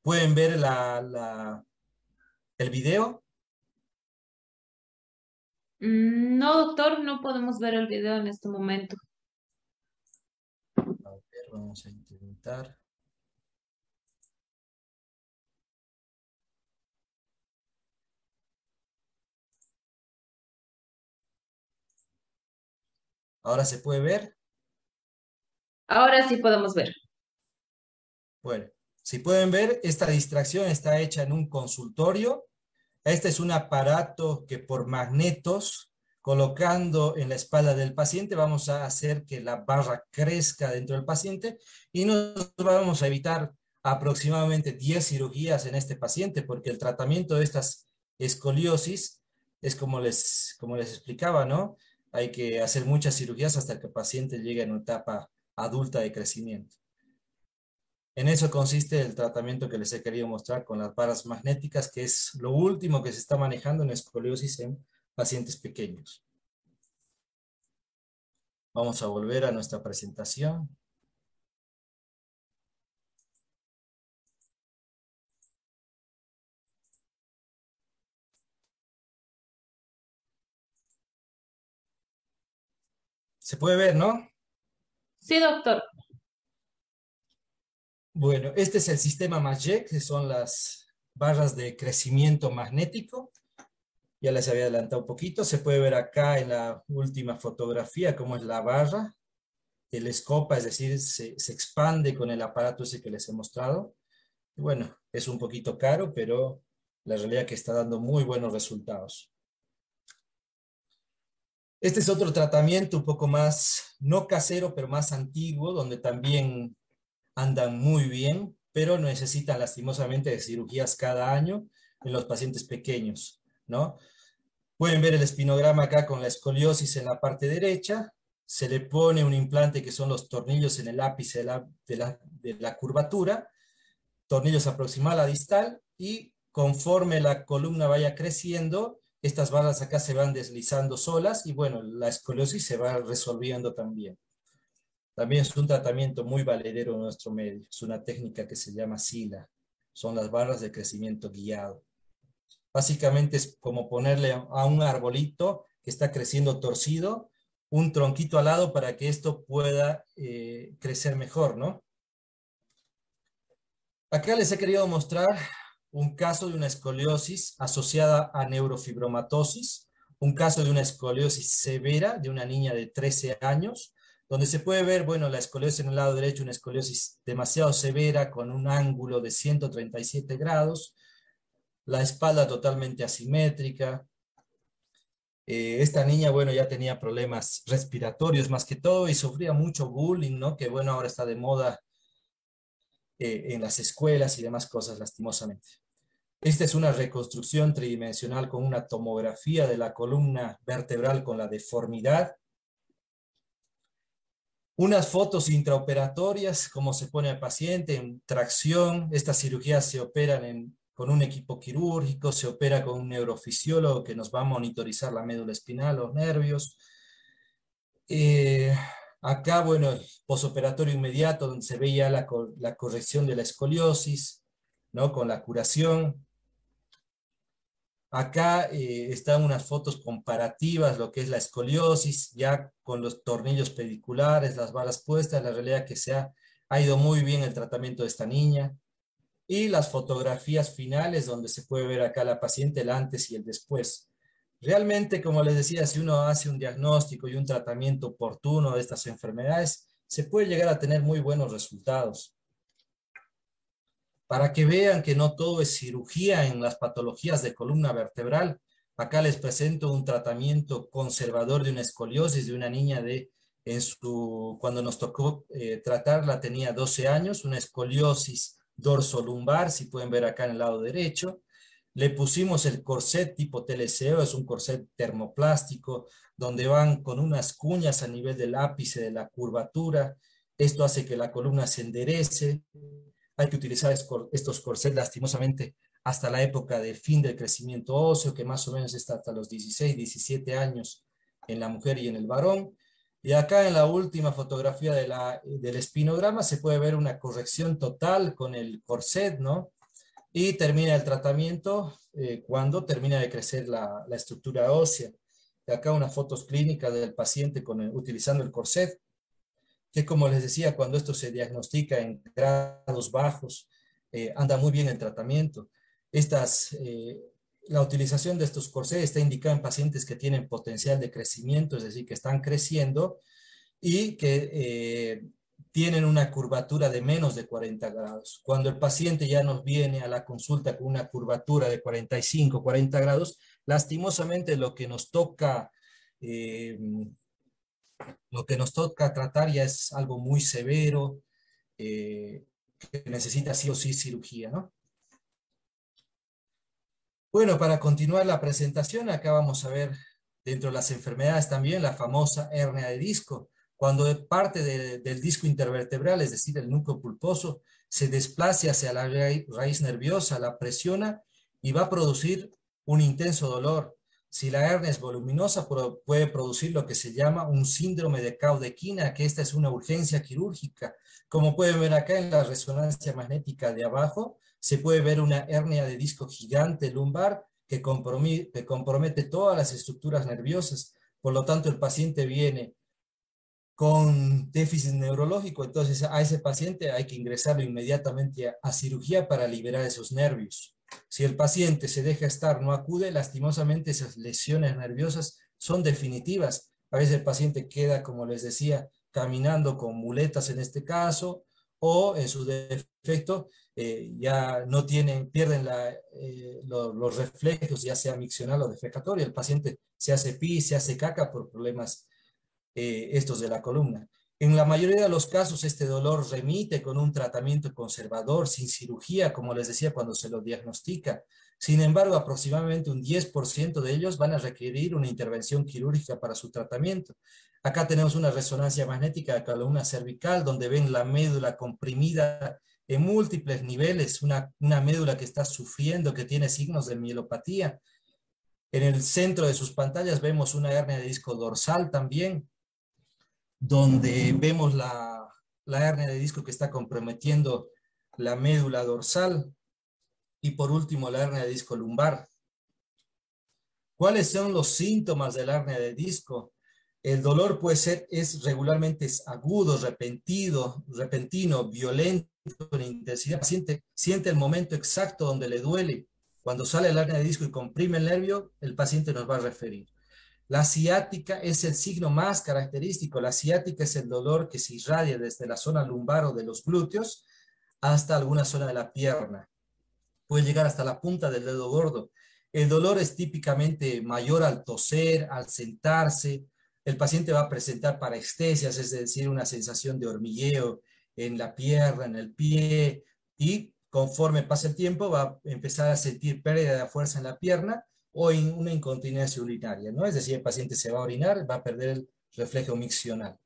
Speaker 2: ¿Pueden ver la, el video?
Speaker 1: Mm, no, doctor, no podemos ver el video en este momento.
Speaker 2: A ver, vamos a intentar. ¿Ahora se puede ver?
Speaker 1: Ahora sí podemos ver.
Speaker 2: Bueno, si pueden ver, esta distracción está hecha en un consultorio Este es un aparato que por magnetos, colocando en la espalda del paciente, vamos a hacer que la barra crezca dentro del paciente y nos vamos a evitar aproximadamente 10 cirugías en este paciente, porque el tratamiento de estas escoliosis es como les, como les explicaba, ¿no? Hay que hacer muchas cirugías hasta que el paciente llegue a una etapa adulta de crecimiento. En eso consiste el tratamiento que les he querido mostrar con las varas magnéticas, que es lo último que se está manejando en escoliosis en pacientes pequeños. Vamos a volver a nuestra presentación. Se puede ver, ¿no?
Speaker 1: Sí, doctor.
Speaker 2: Bueno, este es el sistema MAGEC, que son las barras de crecimiento magnético. Ya les había adelantado un poquito. Se puede ver acá en la última fotografía cómo es la barra. El escopa, es decir, se expande con el aparato ese que les he mostrado. bueno, es un poquito caro, pero la realidad es que está dando muy buenos resultados. Este es otro tratamiento un poco más, no casero, pero más antiguo, donde también andan muy bien, pero necesitan lastimosamente de cirugías cada año en los pacientes pequeños, ¿no? Pueden ver el espinograma acá con la escoliosis en la parte derecha, se le pone un implante que son los tornillos en el ápice de la, de la, de la curvatura, tornillos aproximal a distal, y conforme la columna vaya creciendo, estas barras acá se van deslizando solas y bueno, la escoliosis se va resolviendo también. También es un tratamiento muy valedero en nuestro medio. Es una técnica que se llama SILA. Son las barras de crecimiento guiado. Básicamente es como ponerle a un arbolito que está creciendo torcido, un tronquito al lado para que esto pueda eh, crecer mejor, ¿no? Acá les he querido mostrar un caso de una escoliosis asociada a neurofibromatosis, un caso de una escoliosis severa de una niña de 13 años, donde se puede ver, bueno, la escoliosis en el lado derecho, una escoliosis demasiado severa con un ángulo de 137 grados, la espalda totalmente asimétrica. Eh, esta niña, bueno, ya tenía problemas respiratorios más que todo y sufría mucho bullying, ¿no? Que bueno, ahora está de moda eh, en las escuelas y demás cosas, lastimosamente. Esta es una reconstrucción tridimensional con una tomografía de la columna vertebral con la deformidad. Unas fotos intraoperatorias, cómo se pone al paciente en tracción. Estas cirugías se operan con un equipo quirúrgico, se opera con un neurofisiólogo que nos va a monitorizar la médula espinal, los nervios. Eh, acá, bueno, posoperatorio inmediato, donde se veía la, la corrección de la escoliosis, ¿no? Con la curación. Acá eh, están unas fotos comparativas, lo que es la escoliosis, ya con los tornillos pediculares, las balas puestas, la realidad que se ha, ha ido muy bien el tratamiento de esta niña. Y las fotografías finales, donde se puede ver acá la paciente, el antes y el después. Realmente, como les decía, si uno hace un diagnóstico y un tratamiento oportuno de estas enfermedades, se puede llegar a tener muy buenos resultados para que vean que no todo es cirugía en las patologías de columna vertebral. Acá les presento un tratamiento conservador de una escoliosis de una niña de, en su, cuando nos tocó eh, tratarla tenía 12 años, una escoliosis dorso-lumbar, si pueden ver acá en el lado derecho. Le pusimos el corset tipo TLCO, es un corset termoplástico, donde van con unas cuñas a nivel del ápice de la curvatura. Esto hace que la columna se enderece, hay que utilizar estos corsets lastimosamente hasta la época de fin del crecimiento óseo, que más o menos está hasta los 16, 17 años en la mujer y en el varón. Y acá en la última fotografía de la, del espinograma se puede ver una corrección total con el corset, ¿no? Y termina el tratamiento eh, cuando termina de crecer la, estructura ósea. Y acá unas fotos clínicas del paciente con utilizando el corset que como les decía, cuando esto se diagnostica en grados bajos, eh, anda muy bien el tratamiento. Estas, eh, la utilización de estos corsés está indicada en pacientes que tienen potencial de crecimiento, es decir, que están creciendo y que eh, tienen una curvatura de menos de 40 grados. Cuando el paciente ya nos viene a la consulta con una curvatura de 45, 40 grados, lastimosamente lo que nos toca, lo que nos toca tratar ya es algo muy severo, eh, que necesita sí o sí cirugía, ¿no? Bueno, para continuar la presentación, acá vamos a ver dentro de las enfermedades también la famosa hernia de disco. Cuando parte del disco intervertebral, es decir, el núcleo pulposo, se desplace hacia la raíz nerviosa, la presiona y va a producir un intenso dolor. Si la hernia es voluminosa, puede producir lo que se llama un síndrome de caudequina, que esta es una urgencia quirúrgica. Como pueden ver acá en la resonancia magnética de abajo, se puede ver una hernia de disco gigante lumbar que compromete, compromete todas las estructuras nerviosas. Por lo tanto, el paciente viene con déficit neurológico, entonces a ese paciente hay que ingresarlo inmediatamente a, cirugía para liberar esos nervios. Si el paciente se deja estar, no acude, lastimosamente esas lesiones nerviosas son definitivas. A veces el paciente queda, como les decía, caminando con muletas en este caso, o en su defecto eh, ya no tienen, pierden eh, los reflejos, ya sea miccional o defecatorio, el paciente se hace pis, se hace caca por problemas eh, estos de la columna. En la mayoría de los casos este dolor remite con un tratamiento conservador, sin cirugía, como les decía cuando se lo diagnostica. Sin embargo, aproximadamente un 10% de ellos van a requerir una intervención quirúrgica para su tratamiento. Acá tenemos una resonancia magnética de columna cervical, donde ven la médula comprimida en múltiples niveles, una, una médula que está sufriendo, que tiene signos de mielopatía. En el centro de sus pantallas vemos una hernia de disco dorsal también, donde vemos la, la hernia de disco que está comprometiendo la médula dorsal y por último la hernia de disco lumbar. ¿Cuáles son los síntomas de la hernia de disco? El dolor puede ser, es regularmente agudo, repentino, repentino, violento, en intensidad. El paciente siente el momento exacto donde le duele. Cuando sale la hernia de disco y comprime el nervio, el paciente nos va a referir. La ciática es el signo más característico. La ciática es el dolor que se irradia desde la zona lumbar o de los glúteos hasta alguna zona de la pierna. Puede llegar hasta la punta del dedo gordo. El dolor es típicamente mayor al toser, al sentarse. El paciente va a presentar parestesias, es decir, una sensación de hormigueo en la pierna, en el pie, y conforme pasa el tiempo va a empezar a sentir pérdida de fuerza en la pierna o en una incontinencia urinaria, ¿no? Es decir, el paciente se va a orinar, va a perder el reflejo miccional.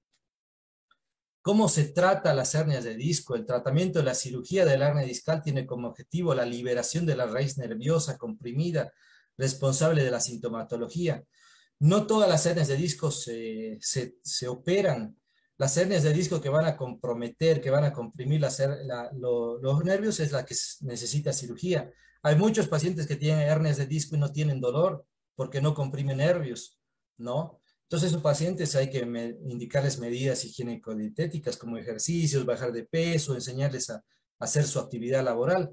Speaker 2: ¿Cómo se trata las hernias de disco? El tratamiento de la cirugía del hernia discal tiene como objetivo la liberación de la raíz nerviosa comprimida responsable de la sintomatología. No todas las hernias de disco se, se, operan. Las hernias de disco que van a comprometer, que van a comprimir los nervios es la que necesita cirugía. Hay muchos pacientes que tienen hernias de disco y no tienen dolor porque no comprimen nervios, ¿no? Entonces, esos pacientes hay que indicarles medidas higiénico-dietéticas como ejercicios, bajar de peso, enseñarles a, hacer su actividad laboral.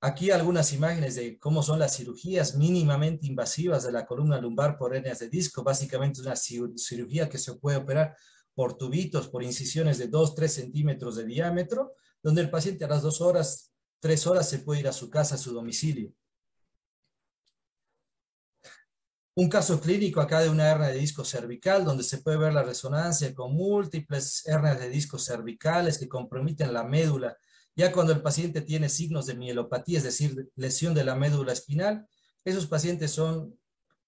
Speaker 2: Aquí algunas imágenes de cómo son las cirugías mínimamente invasivas de la columna lumbar por hernias de disco. Básicamente es una cirugía que se puede operar por tubitos, por incisiones de 2-3 centímetros de diámetro, donde el paciente a las dos horas tres horas se puede ir a su casa, a su domicilio. Un caso clínico acá de una hernia de disco cervical, donde se puede ver la resonancia con múltiples hernias de disco cervicales que comprometen la médula. Ya cuando el paciente tiene signos de mielopatía, es decir, lesión de la médula espinal, esos pacientes son,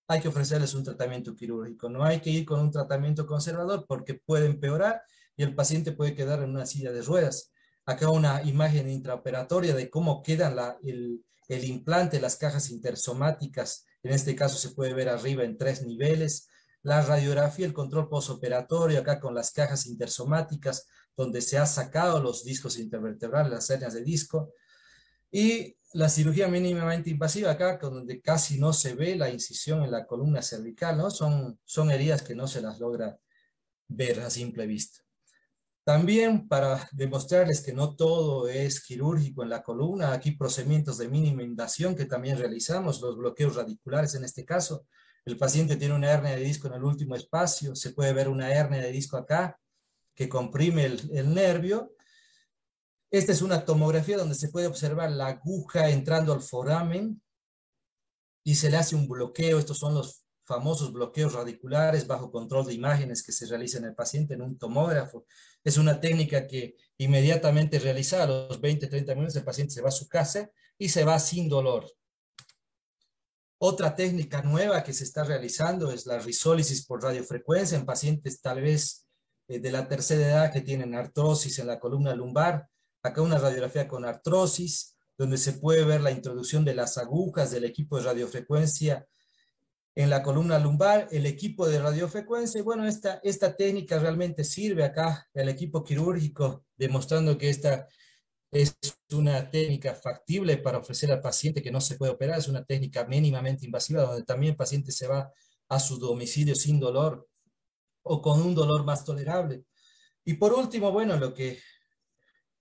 Speaker 2: hay que ofrecerles un tratamiento quirúrgico. No hay que ir con un tratamiento conservador porque puede empeorar y el paciente puede quedar en una silla de ruedas acá una imagen intraoperatoria de cómo quedan el, el implante, las cajas intersomáticas. En este caso se puede ver arriba en tres niveles. La radiografía, el control posoperatorio, acá con las cajas intersomáticas, donde se ha sacado los discos intervertebrales, las hernias de disco. Y la cirugía mínimamente invasiva acá, donde casi no se ve la incisión en la columna cervical, ¿no? Son, son heridas que no se las logra ver a simple vista. También para demostrarles que no todo es quirúrgico en la columna, aquí procedimientos de mínima invasión que también realizamos, los bloqueos radiculares en este caso. El paciente tiene una hernia de disco en el último espacio, se puede ver una hernia de disco acá, que comprime el, nervio. Esta es una tomografía donde se puede observar la aguja entrando al foramen y se le hace un bloqueo. Estos son los famosos bloqueos radiculares bajo control de imágenes que se realiza en el paciente en un tomógrafo. Es una técnica que inmediatamente realizada a los 20, 30 minutos el paciente se va a su casa y se va sin dolor. Otra técnica nueva que se está realizando es la risólisis por radiofrecuencia en pacientes tal vez eh, de la tercera edad que tienen artrosis en la columna lumbar. Acá una radiografía con artrosis, donde se puede ver la introducción de las agujas del equipo de radiofrecuencia en la columna lumbar, el equipo de radiofrecuencia. Y bueno, esta, esta técnica realmente sirve acá, el equipo quirúrgico, demostrando que esta es una técnica factible para ofrecer al paciente que no se puede operar, es una técnica mínimamente invasiva donde también el paciente se va a su domicilio sin dolor o con un dolor más tolerable. Y por último, bueno, lo que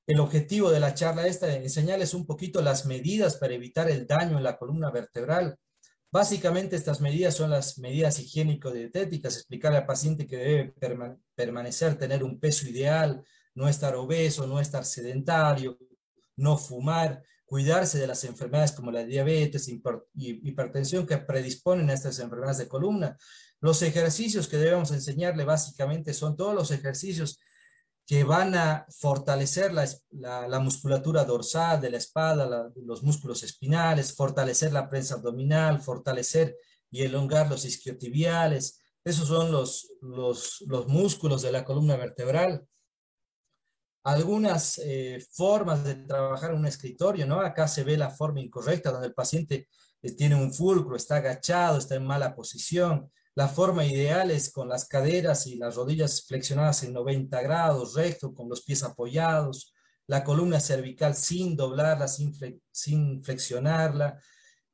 Speaker 2: el objetivo de la charla esta es enseñarles un poquito las medidas para evitar el daño en la columna vertebral. Básicamente estas medidas son las medidas higiénico-dietéticas, explicar al paciente que debe permanecer, tener un peso ideal, no estar obeso, no estar sedentario, no fumar, cuidarse de las enfermedades como la diabetes y hipertensión que predisponen a estas enfermedades de columna. Los ejercicios que debemos enseñarle básicamente son todos los ejercicios que van a fortalecer la, musculatura dorsal de la espalda, los músculos espinales, fortalecer la prensa abdominal, fortalecer y elongar los isquiotibiales. Esos son los, los, los músculos de la columna vertebral algunas eh, formas de trabajar en un escritorio, ¿no? Acá se ve la forma incorrecta, donde el paciente eh, tiene un fulcro, está agachado, está en mala posición. La forma ideal es con las caderas y las rodillas flexionadas en 90 grados, recto, con los pies apoyados, la columna cervical sin doblarla, sin, sin flexionarla.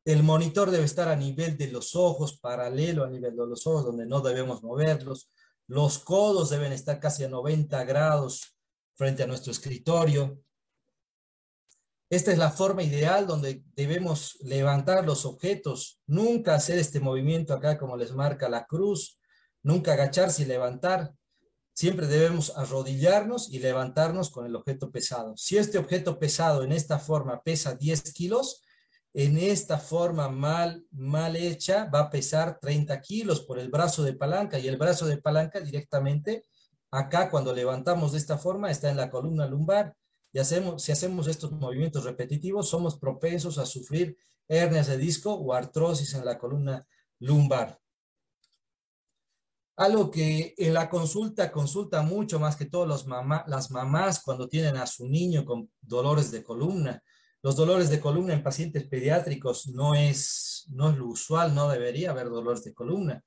Speaker 2: El monitor debe estar a nivel de los ojos, paralelo a nivel de los ojos, donde no debemos moverlos. Los codos deben estar casi a 90 grados frente a nuestro escritorio. Esta es la forma ideal donde debemos levantar los objetos, nunca hacer este movimiento acá como les marca la cruz, nunca agacharse y levantar. Siempre debemos arrodillarnos y levantarnos con el objeto pesado. Si este objeto pesado en esta forma pesa 10 kilos, en esta forma mal, mal hecha va a pesar 30 kilos por el brazo de palanca y el brazo de palanca directamente Acá cuando levantamos de esta forma está en la columna lumbar si hacemos estos movimientos repetitivos somos propensos a sufrir hernias de disco o artrosis en la columna lumbar. Algo que en la consulta consulta mucho más que todos las mamás cuando tienen a su niño con dolores de columna. Los dolores de columna en pacientes pediátricos no es, no es lo usual, no debería haber dolores de columna.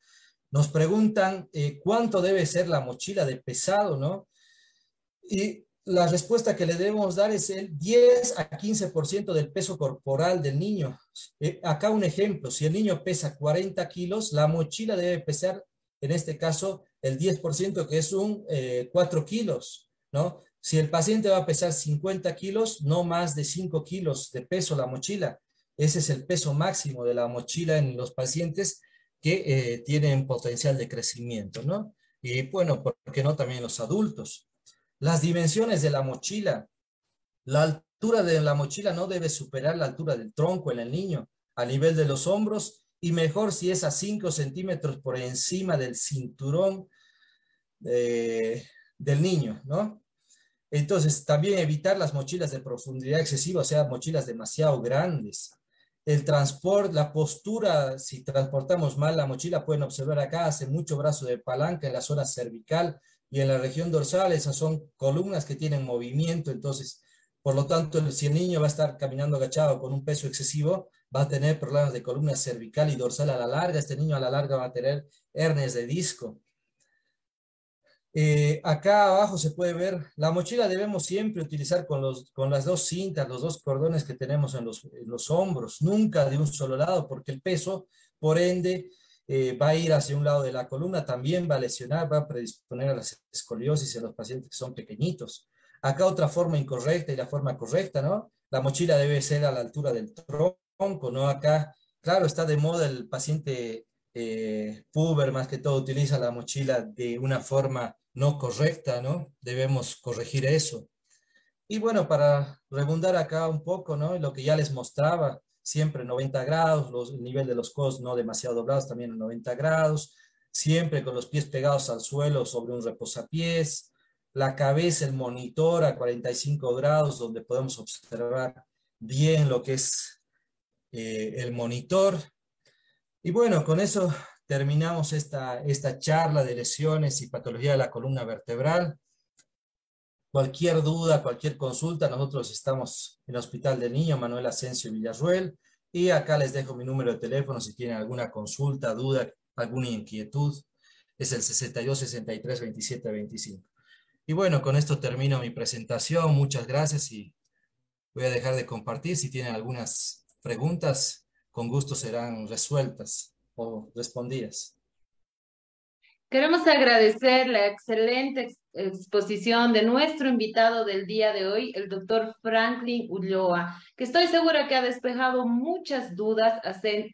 Speaker 2: Nos preguntan eh, cuánto debe ser la mochila de pesado, ¿no? Y la respuesta que le debemos dar es el 10 a 15% del peso corporal del niño. Eh, acá un ejemplo, si el niño pesa 40 kilos, la mochila debe pesar, en este caso, el 10%, que es un 4 eh, kilos, ¿no? Si el paciente va a pesar 50 kilos, no más de 5 kilos de peso la mochila. Ese es el peso máximo de la mochila en los pacientes que eh, tienen potencial de crecimiento, ¿no? Y bueno, ¿por qué no también los adultos? Las dimensiones de la mochila. La altura de la mochila no debe superar la altura del tronco en el niño, a nivel de los hombros, y mejor si es a 5 centímetros por encima del cinturón eh, del niño, ¿no? Entonces, también evitar las mochilas de profundidad excesiva, o sea, mochilas demasiado grandes el transporte, la postura, si transportamos mal la mochila, pueden observar acá, hace mucho brazo de palanca en la zona cervical y en la región dorsal, esas son columnas que tienen movimiento, entonces, por lo tanto, si el niño va a estar caminando agachado con un peso excesivo, va a tener problemas de columna cervical y dorsal a la larga, este niño a la larga va a tener hernias de disco. Eh, acá abajo se puede ver, la mochila debemos siempre utilizar con, los, con las dos cintas, los dos cordones que tenemos en los, los hombros, nunca de un solo lado, porque el peso, por ende, eh, va a ir hacia un lado de la columna, también va a lesionar, va a predisponer a la escoliosis en los pacientes que son pequeñitos. Acá otra forma incorrecta y la forma correcta, ¿no? La mochila debe ser a la altura del tronco, ¿no? Acá, claro, está de moda el paciente eh, puber más que todo utiliza la mochila de una forma no correcta, ¿no? Debemos corregir eso. Y bueno, para rebundar acá un poco, ¿no? Lo que ya les mostraba, siempre 90 grados, los, el nivel de los codos no demasiado doblados, también en 90 grados, siempre con los pies pegados al suelo sobre un reposapiés, la cabeza, el monitor a 45 grados, donde podemos observar bien lo que es eh, el monitor. Y bueno, con eso terminamos esta, esta charla de lesiones y patología de la columna vertebral. Cualquier duda, cualquier consulta, nosotros estamos en el Hospital de Niño Manuel Asensio Villarruel y acá les dejo mi número de teléfono si tienen alguna consulta, duda, alguna inquietud. Es el 62 63 27 25. Y bueno, con esto termino mi presentación. Muchas gracias y voy a dejar de compartir. Si tienen algunas preguntas, con gusto serán resueltas o respondidas.
Speaker 1: Queremos agradecer la excelente exposición de nuestro invitado del día de hoy, el doctor Franklin Ulloa, que estoy segura que ha despejado muchas dudas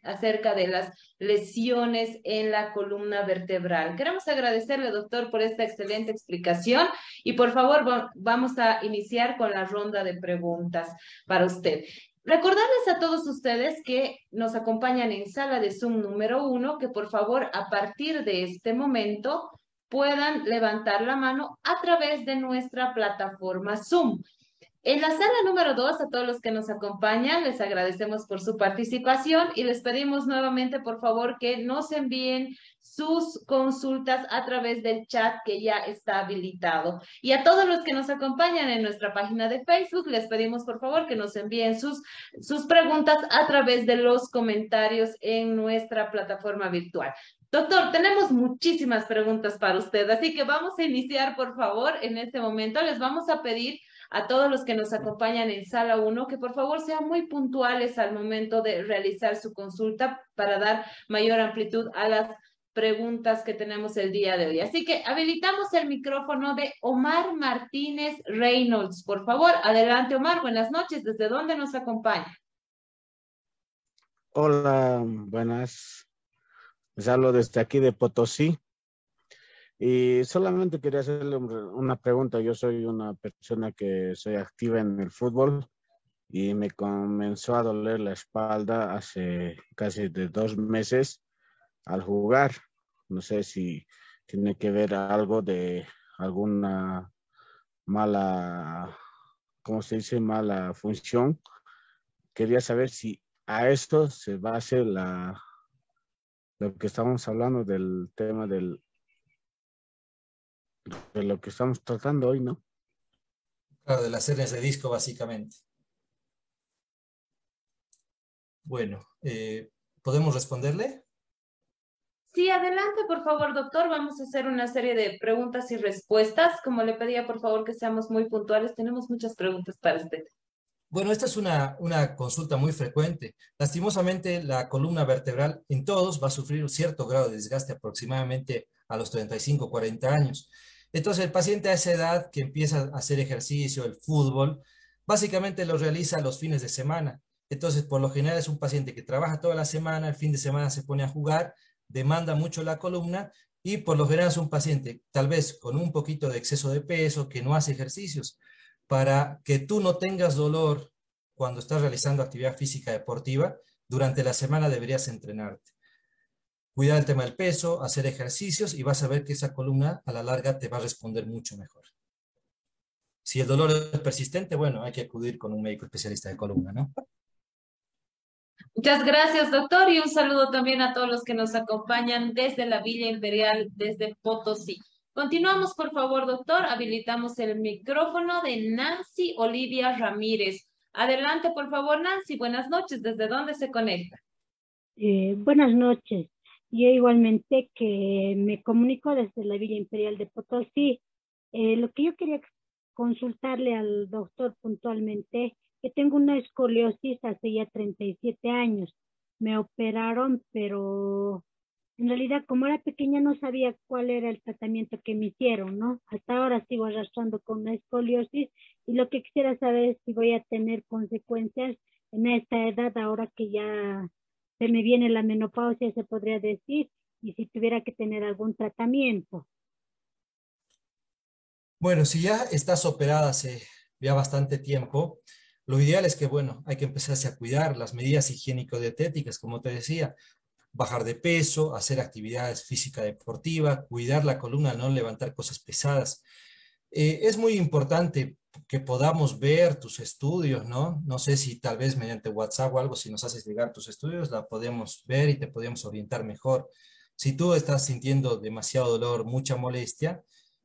Speaker 1: acerca de las lesiones en la columna vertebral. Queremos agradecerle, doctor, por esta excelente explicación y por favor vamos a iniciar con la ronda de preguntas para usted. Recordarles a todos ustedes que nos acompañan en sala de Zoom número uno, que por favor a partir de este momento puedan levantar la mano a través de nuestra plataforma Zoom. En la sala número dos, a todos los que nos acompañan, les agradecemos por su participación y les pedimos nuevamente, por favor, que nos envíen sus consultas a través del chat que ya está habilitado. Y a todos los que nos acompañan en nuestra página de Facebook, les pedimos, por favor, que nos envíen sus, sus preguntas a través de los comentarios en nuestra plataforma virtual. Doctor, tenemos muchísimas preguntas para usted, así que vamos a iniciar, por favor, en este momento. Les vamos a pedir a todos los que nos acompañan en sala 1 que por favor sean muy puntuales al momento de realizar su consulta para dar mayor amplitud a las preguntas que tenemos el día de hoy. Así que habilitamos el micrófono de Omar Martínez Reynolds. Por favor, adelante Omar, buenas noches. ¿Desde dónde nos acompaña?
Speaker 3: Hola, buenas. Les hablo desde aquí de Potosí. Y solamente quería hacerle una pregunta. Yo soy una persona que soy activa en el fútbol y me comenzó a doler la espalda hace casi de dos meses al jugar. No sé si tiene que ver algo de alguna mala, ¿cómo se dice? Mala función. Quería saber si a esto se hacer la, lo que estamos hablando del tema del de lo que estamos tratando hoy, ¿no?
Speaker 2: Claro, de las series de disco, básicamente. Bueno, eh, ¿podemos responderle?
Speaker 1: Sí, adelante, por favor, doctor. Vamos a hacer una serie de preguntas y respuestas. Como le pedía, por favor, que seamos muy puntuales. Tenemos muchas preguntas para usted.
Speaker 2: Bueno, esta es una, consulta muy frecuente. Lastimosamente, la columna vertebral en todos va a sufrir un cierto grado de desgaste aproximadamente a los 35, 40 años. Entonces el paciente a esa edad que empieza a hacer ejercicio, el fútbol, básicamente lo realiza los fines de semana. Entonces, por lo general es un paciente que trabaja toda la semana, el fin de semana se pone a jugar, demanda mucho la columna y por lo general es un paciente tal vez con un poquito de exceso de peso, que no hace ejercicios. Para que tú no tengas dolor cuando estás realizando actividad física deportiva, durante la semana deberías entrenarte cuidar el tema del peso, hacer ejercicios y vas a ver que esa columna a la larga te va a responder mucho mejor. Si el dolor es persistente, bueno, hay que acudir con un médico especialista de columna, ¿no?
Speaker 1: Muchas gracias, doctor, y un saludo también a todos los que nos acompañan desde la Villa Imperial, desde Potosí. Continuamos, por favor, doctor. Habilitamos el micrófono de Nancy Olivia Ramírez. Adelante, por favor, Nancy. Buenas noches. ¿Desde dónde se conecta?
Speaker 4: Eh, buenas noches. Yo igualmente que me comunico desde la Villa Imperial de Potosí. Eh, lo que yo quería consultarle al doctor puntualmente, que tengo una escoliosis hace ya 37 años. Me operaron, pero en realidad como era pequeña no sabía cuál era el tratamiento que me hicieron, ¿no? Hasta ahora sigo arrastrando con una escoliosis y lo que quisiera saber es si voy a tener consecuencias en esta edad ahora que ya se me viene la menopausia, se podría decir, y si tuviera que tener algún tratamiento.
Speaker 2: Bueno, si ya estás operada hace ya bastante tiempo, lo ideal es que, bueno, hay que empezarse a cuidar las medidas higiénico-dietéticas, como te decía, bajar de peso, hacer actividades física deportiva, cuidar la columna, no levantar cosas pesadas. Eh, es muy importante que podamos ver tus estudios, ¿no? No sé si tal vez mediante WhatsApp o algo, si nos haces llegar tus estudios, la podemos ver y te podemos orientar mejor. Si tú estás sintiendo demasiado dolor, mucha molestia,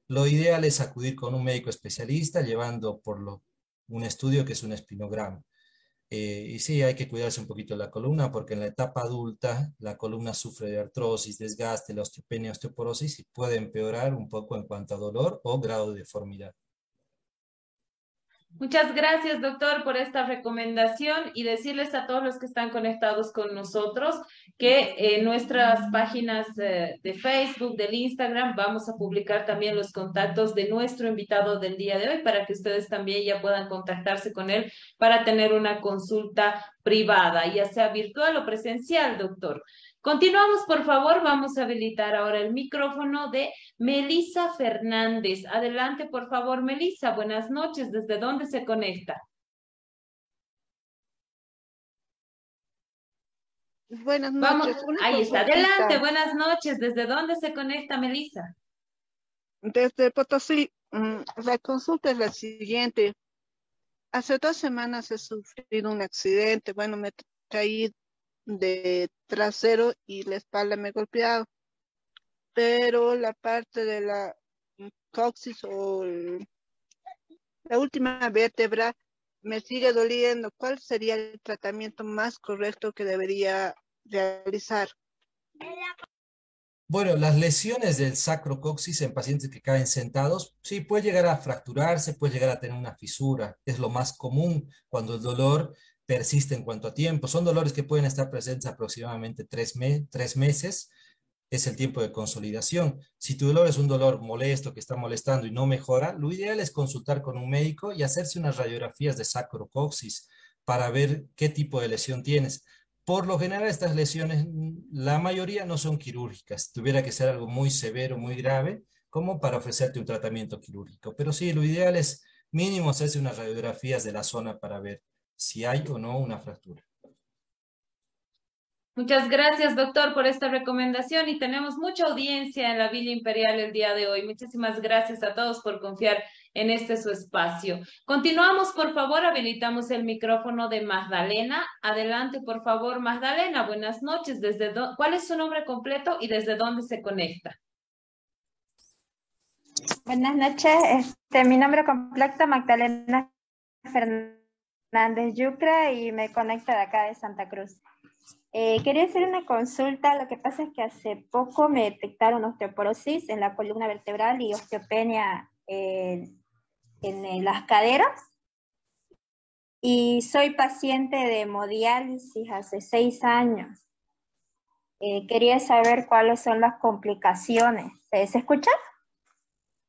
Speaker 2: lo ideal es acudir con un médico especialista llevando por lo, un estudio que es un espinograma. Eh, y sí, hay que cuidarse un poquito la columna porque en la etapa adulta la columna sufre de artrosis, desgaste, osteopenia, osteoporosis y puede empeorar un poco en cuanto a dolor o grado de deformidad.
Speaker 1: Muchas gracias, doctor, por esta recomendación y decirles a todos los que están conectados con nosotros que en nuestras páginas eh, de Facebook, del Instagram, vamos a publicar también los contactos de nuestro invitado del día de hoy para que ustedes también ya puedan contactarse con él para tener una consulta privada, ya sea virtual o presencial, doctor. Continuamos, por favor. Vamos a habilitar ahora el micrófono de Melisa Fernández. Adelante, por favor, Melisa. Buenas noches. ¿Desde dónde se conecta?
Speaker 5: Buenas noches.
Speaker 1: ahí está. Adelante, buenas noches. ¿Desde dónde se conecta, Melisa?
Speaker 5: Desde Potosí. Mm, la consulta es la siguiente. Hace dos semanas he sufrido un accidente. Bueno, me caí de trasero y la espalda me ha golpeado. Pero la parte de la coxis o la última vértebra me sigue doliendo. ¿Cuál sería el tratamiento más correcto que debería realizar?
Speaker 2: Bueno, las lesiones del sacrocoxis en pacientes que caen sentados, sí, puede llegar a fracturarse, puede llegar a tener una fisura. Es lo más común cuando el dolor persiste en cuanto a tiempo. Son dolores que pueden estar presentes aproximadamente tres, meses, es el tiempo de consolidación. Si tu dolor es un dolor molesto que está molestando y no mejora, lo ideal es consultar con un médico y hacerse unas radiografías de sacrocoxis para ver qué tipo de lesión tienes. Por lo general, estas lesiones, la mayoría no son quirúrgicas. Tuviera que ser algo muy severo, muy grave, como para ofrecerte un tratamiento quirúrgico. Pero sí, lo ideal es mínimo hacerse unas radiografías de la zona para ver si hay o no una fractura.
Speaker 1: Muchas gracias, doctor, por esta recomendación y tenemos mucha audiencia en la Villa Imperial el día de hoy. Muchísimas gracias a todos por confiar en este su espacio. Continuamos, por favor, habilitamos el micrófono de Magdalena. Adelante, por favor, Magdalena. Buenas noches. ¿Desde ¿Cuál es su nombre completo y desde dónde se conecta?
Speaker 6: Buenas noches. Este, mi nombre completo, Magdalena Fernández. Hernández Yucra y me conecta de acá de Santa Cruz. Eh, quería hacer una consulta, lo que pasa es que hace poco me detectaron osteoporosis en la columna vertebral y osteopenia en, las caderas. Y soy paciente de hemodiálisis hace seis años. Eh, quería saber cuáles son las complicaciones. ¿Se escucha?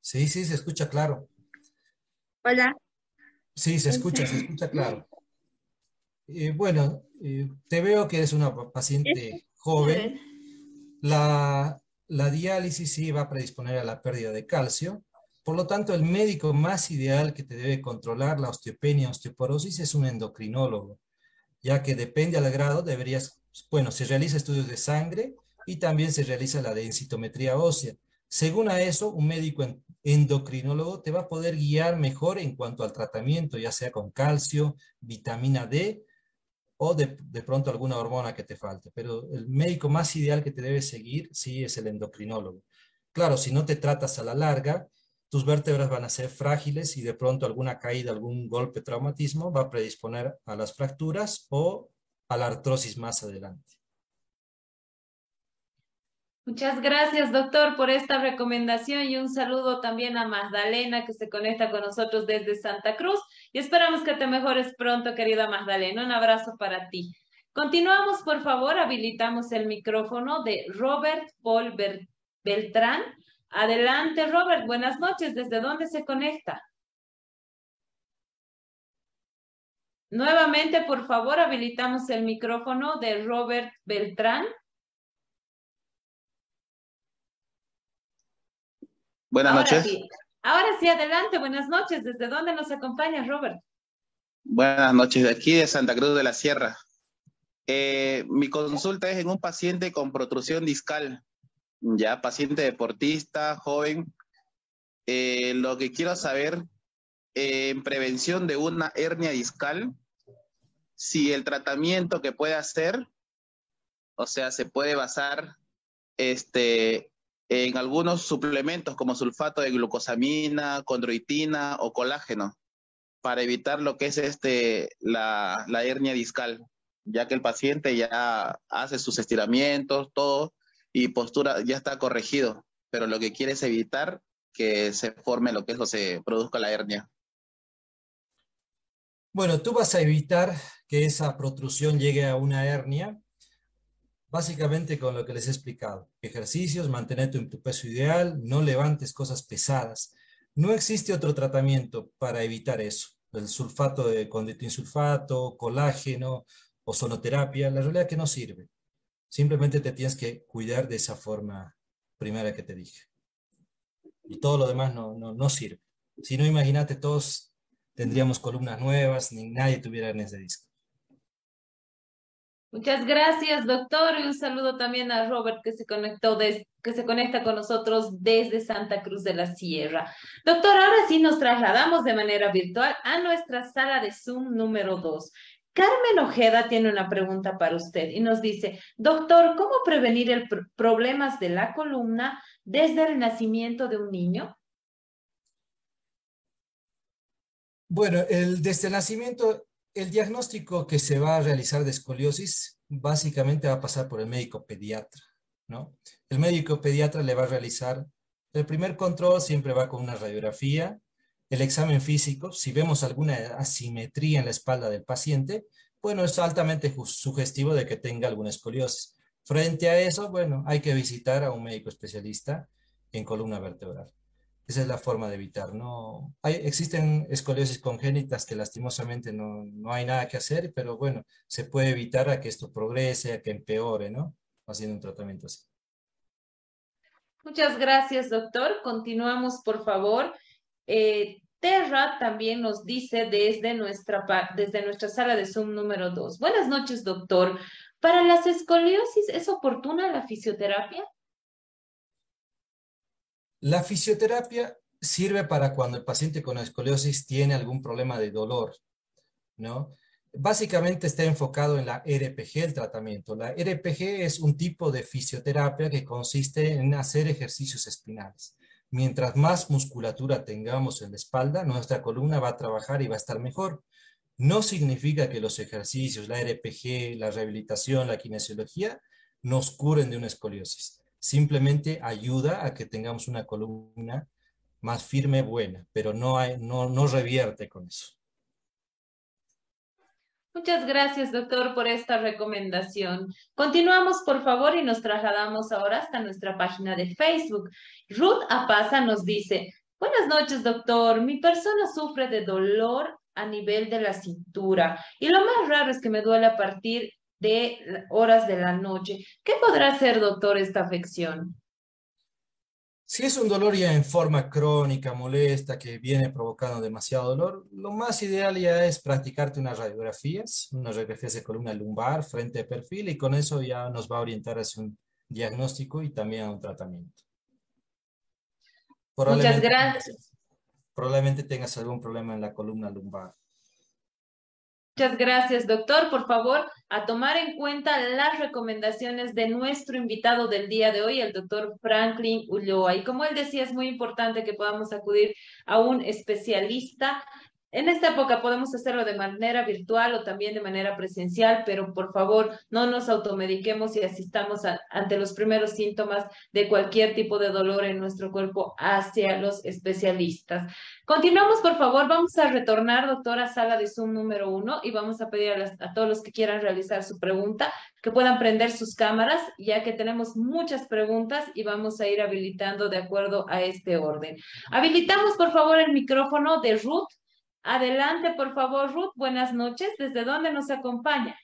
Speaker 2: Sí, sí, se escucha claro.
Speaker 6: Hola.
Speaker 2: Sí, se escucha, se escucha claro. Eh, bueno, eh, te veo que eres una paciente joven. La, la diálisis sí va a predisponer a la pérdida de calcio. Por lo tanto, el médico más ideal que te debe controlar la osteopenia, osteoporosis es un endocrinólogo, ya que depende al grado, deberías, bueno, se realiza estudios de sangre y también se realiza la densitometría ósea. Según a eso, un médico endocrinólogo te va a poder guiar mejor en cuanto al tratamiento, ya sea con calcio, vitamina D o de, pronto alguna hormona que te falte. Pero el médico más ideal que te debe seguir, sí, es el endocrinólogo. Claro, si no te tratas a la larga, tus vértebras van a ser frágiles y de pronto alguna caída, algún golpe, traumatismo va a predisponer a las fracturas o a la artrosis más adelante.
Speaker 1: Muchas gracias, doctor, por esta recomendación y un saludo también a Magdalena que se conecta con nosotros desde Santa Cruz y esperamos que te mejores pronto, querida Magdalena. Un abrazo para ti. Continuamos, por favor, habilitamos el micrófono de Robert Paul Beltrán. Adelante, Robert, buenas noches. ¿Desde dónde se conecta? Nuevamente, por favor, habilitamos el micrófono de Robert Beltrán.
Speaker 7: Buenas noches.
Speaker 1: Ahora sí, adelante, buenas noches. ¿Desde dónde nos acompaña, Robert?
Speaker 7: Buenas noches, de aquí de Santa Cruz de la Sierra. Eh, mi consulta es en un paciente con protrusión discal, ya paciente deportista, joven. Eh, lo que quiero saber, eh, en prevención de una hernia discal, si el tratamiento que puede hacer, o sea, se puede basar este, en algunos suplementos como sulfato de glucosamina, condroitina o colágeno para evitar lo que es este, la, la hernia discal, ya que el paciente ya hace sus estiramientos, todo, y postura ya está corregido, pero lo que quiere es evitar que se forme lo que es o se produzca la hernia.
Speaker 2: Bueno, tú vas a evitar que esa protrusión llegue a una hernia, básicamente con lo que les he explicado. Ejercicios, mantenerte en tu peso ideal, no levantes cosas pesadas. No existe otro tratamiento para evitar eso. El sulfato de sulfato, colágeno o sonoterapia, la realidad es que no sirve. Simplemente te tienes que cuidar de esa forma primera que te dije. Y todo lo demás no, no, no sirve. Si no, imagínate, todos tendríamos columnas nuevas, ni nadie tuviera en ese disco.
Speaker 1: Muchas gracias, doctor, y un saludo también a Robert que se conectó que se conecta con nosotros desde Santa Cruz de la Sierra. Doctor, ahora sí nos trasladamos de manera virtual a nuestra sala de Zoom número 2. Carmen Ojeda tiene una pregunta para usted y nos dice, doctor, ¿cómo prevenir el problemas de la columna desde el nacimiento de un niño?
Speaker 2: Bueno, el, desde el nacimiento, el diagnóstico que se va a realizar de escoliosis básicamente va a pasar por el médico pediatra, ¿no? El médico pediatra le va a realizar, el primer control siempre va con una radiografía, el examen físico, si vemos alguna asimetría en la espalda del paciente, bueno, es altamente sugestivo de que tenga alguna escoliosis. Frente a eso, bueno, hay que visitar a un médico especialista en columna vertebral. Esa es la forma de evitar, ¿no? Hay, existen escoliosis congénitas que lastimosamente no, no hay nada que hacer, pero bueno, se puede evitar a que esto progrese, a que empeore, ¿no? Haciendo un tratamiento así.
Speaker 1: Muchas gracias, doctor. Continuamos, por favor. Eh, Terra también nos dice desde nuestra, desde nuestra sala de Zoom número 2. Buenas noches, doctor. ¿Para las escoliosis es oportuna la fisioterapia?
Speaker 2: La fisioterapia sirve para cuando el paciente con escoliosis tiene algún problema de dolor, ¿no? Básicamente está enfocado en la RPG, el tratamiento. La RPG es un tipo de fisioterapia que consiste en hacer ejercicios espinales. Mientras más musculatura tengamos en la espalda, nuestra columna va a trabajar y va a estar mejor. No significa que los ejercicios, la RPG, la rehabilitación, la kinesiología, nos curen de una escoliosis. Simplemente ayuda a que tengamos una columna más firme, buena, pero no, no revierte con eso.
Speaker 1: Muchas gracias, doctor, por esta recomendación. Continuamos, por favor, y nos trasladamos ahora hasta nuestra página de Facebook. Ruth Apaza nos dice, buenas noches, doctor. Mi persona sufre de dolor a nivel de la cintura y lo más raro es que me duele a partir de horas de la noche. ¿Qué podrá ser, doctor, esta afección?
Speaker 2: Si es un dolor ya en forma crónica, molesta, que viene provocando demasiado dolor, lo más ideal ya es practicarte unas radiografías, unas radiografías de columna lumbar, frente de perfil, y con eso ya nos va a orientar hacia un diagnóstico y también a un tratamiento.
Speaker 1: Muchas gracias.
Speaker 2: Probablemente tengas algún problema en la columna lumbar.
Speaker 1: Muchas gracias, doctor. Por favor, a tomar en cuenta las recomendaciones de nuestro invitado del día de hoy, el doctor Franklin Ulloa. Y como él decía, es muy importante que podamos acudir a un especialista en esta época podemos hacerlo de manera virtual o también de manera presencial, pero por favor no nos automediquemos y asistamos ante los primeros síntomas de cualquier tipo de dolor en nuestro cuerpo hacia los especialistas. Continuamos, por favor. Vamos a retornar, doctora, sala de Zoom número uno y vamos a pedir a, a todos los que quieran realizar su pregunta que puedan prender sus cámaras, ya que tenemos muchas preguntas y vamos a ir habilitando de acuerdo a este orden. Habilitamos, por favor, el micrófono de Ruth Adelante, por favor, Ruth. Buenas noches. ¿Desde dónde nos acompaña?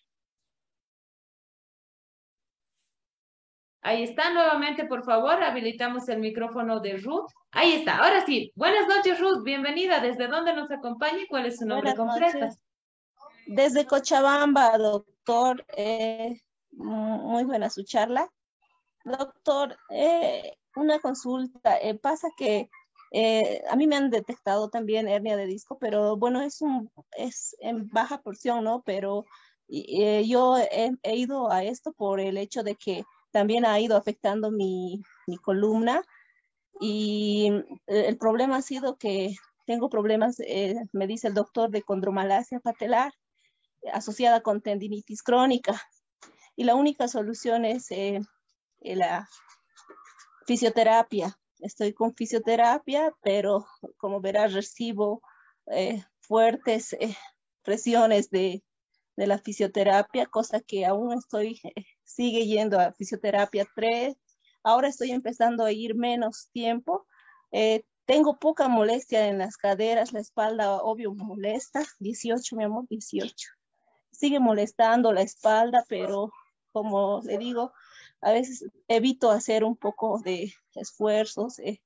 Speaker 1: Ahí está, nuevamente, por favor, habilitamos el micrófono de Ruth. Ahí está, ahora sí. Buenas noches, Ruth, bienvenida. ¿Desde dónde nos acompaña y cuál es su nombre completo?
Speaker 8: Desde Cochabamba, doctor. Eh, muy buena su charla. Doctor, eh, una consulta. Eh, pasa que a mí me han detectado también hernia de disco, pero bueno, es, un, es en baja porción, ¿no? Pero yo he ido a esto por el hecho de que también ha ido afectando mi, columna y eh, el problema ha sido que tengo problemas, eh, me dice el doctor, de condromalacia patelar asociada con tendinitis crónica. Y la única solución es eh, la fisioterapia. Estoy con fisioterapia, pero como verás, recibo fuertes presiones de, de, la fisioterapia, cosa que aún estoy sigue yendo a fisioterapia 3. Ahora estoy empezando a ir menos tiempo. Eh, tengo poca molestia en las caderas, la espalda obvio molesta. 18, mi amor, 18. Sigue molestando la espalda, pero como le digo, a veces evito hacer un poco de esfuerzos. Eh,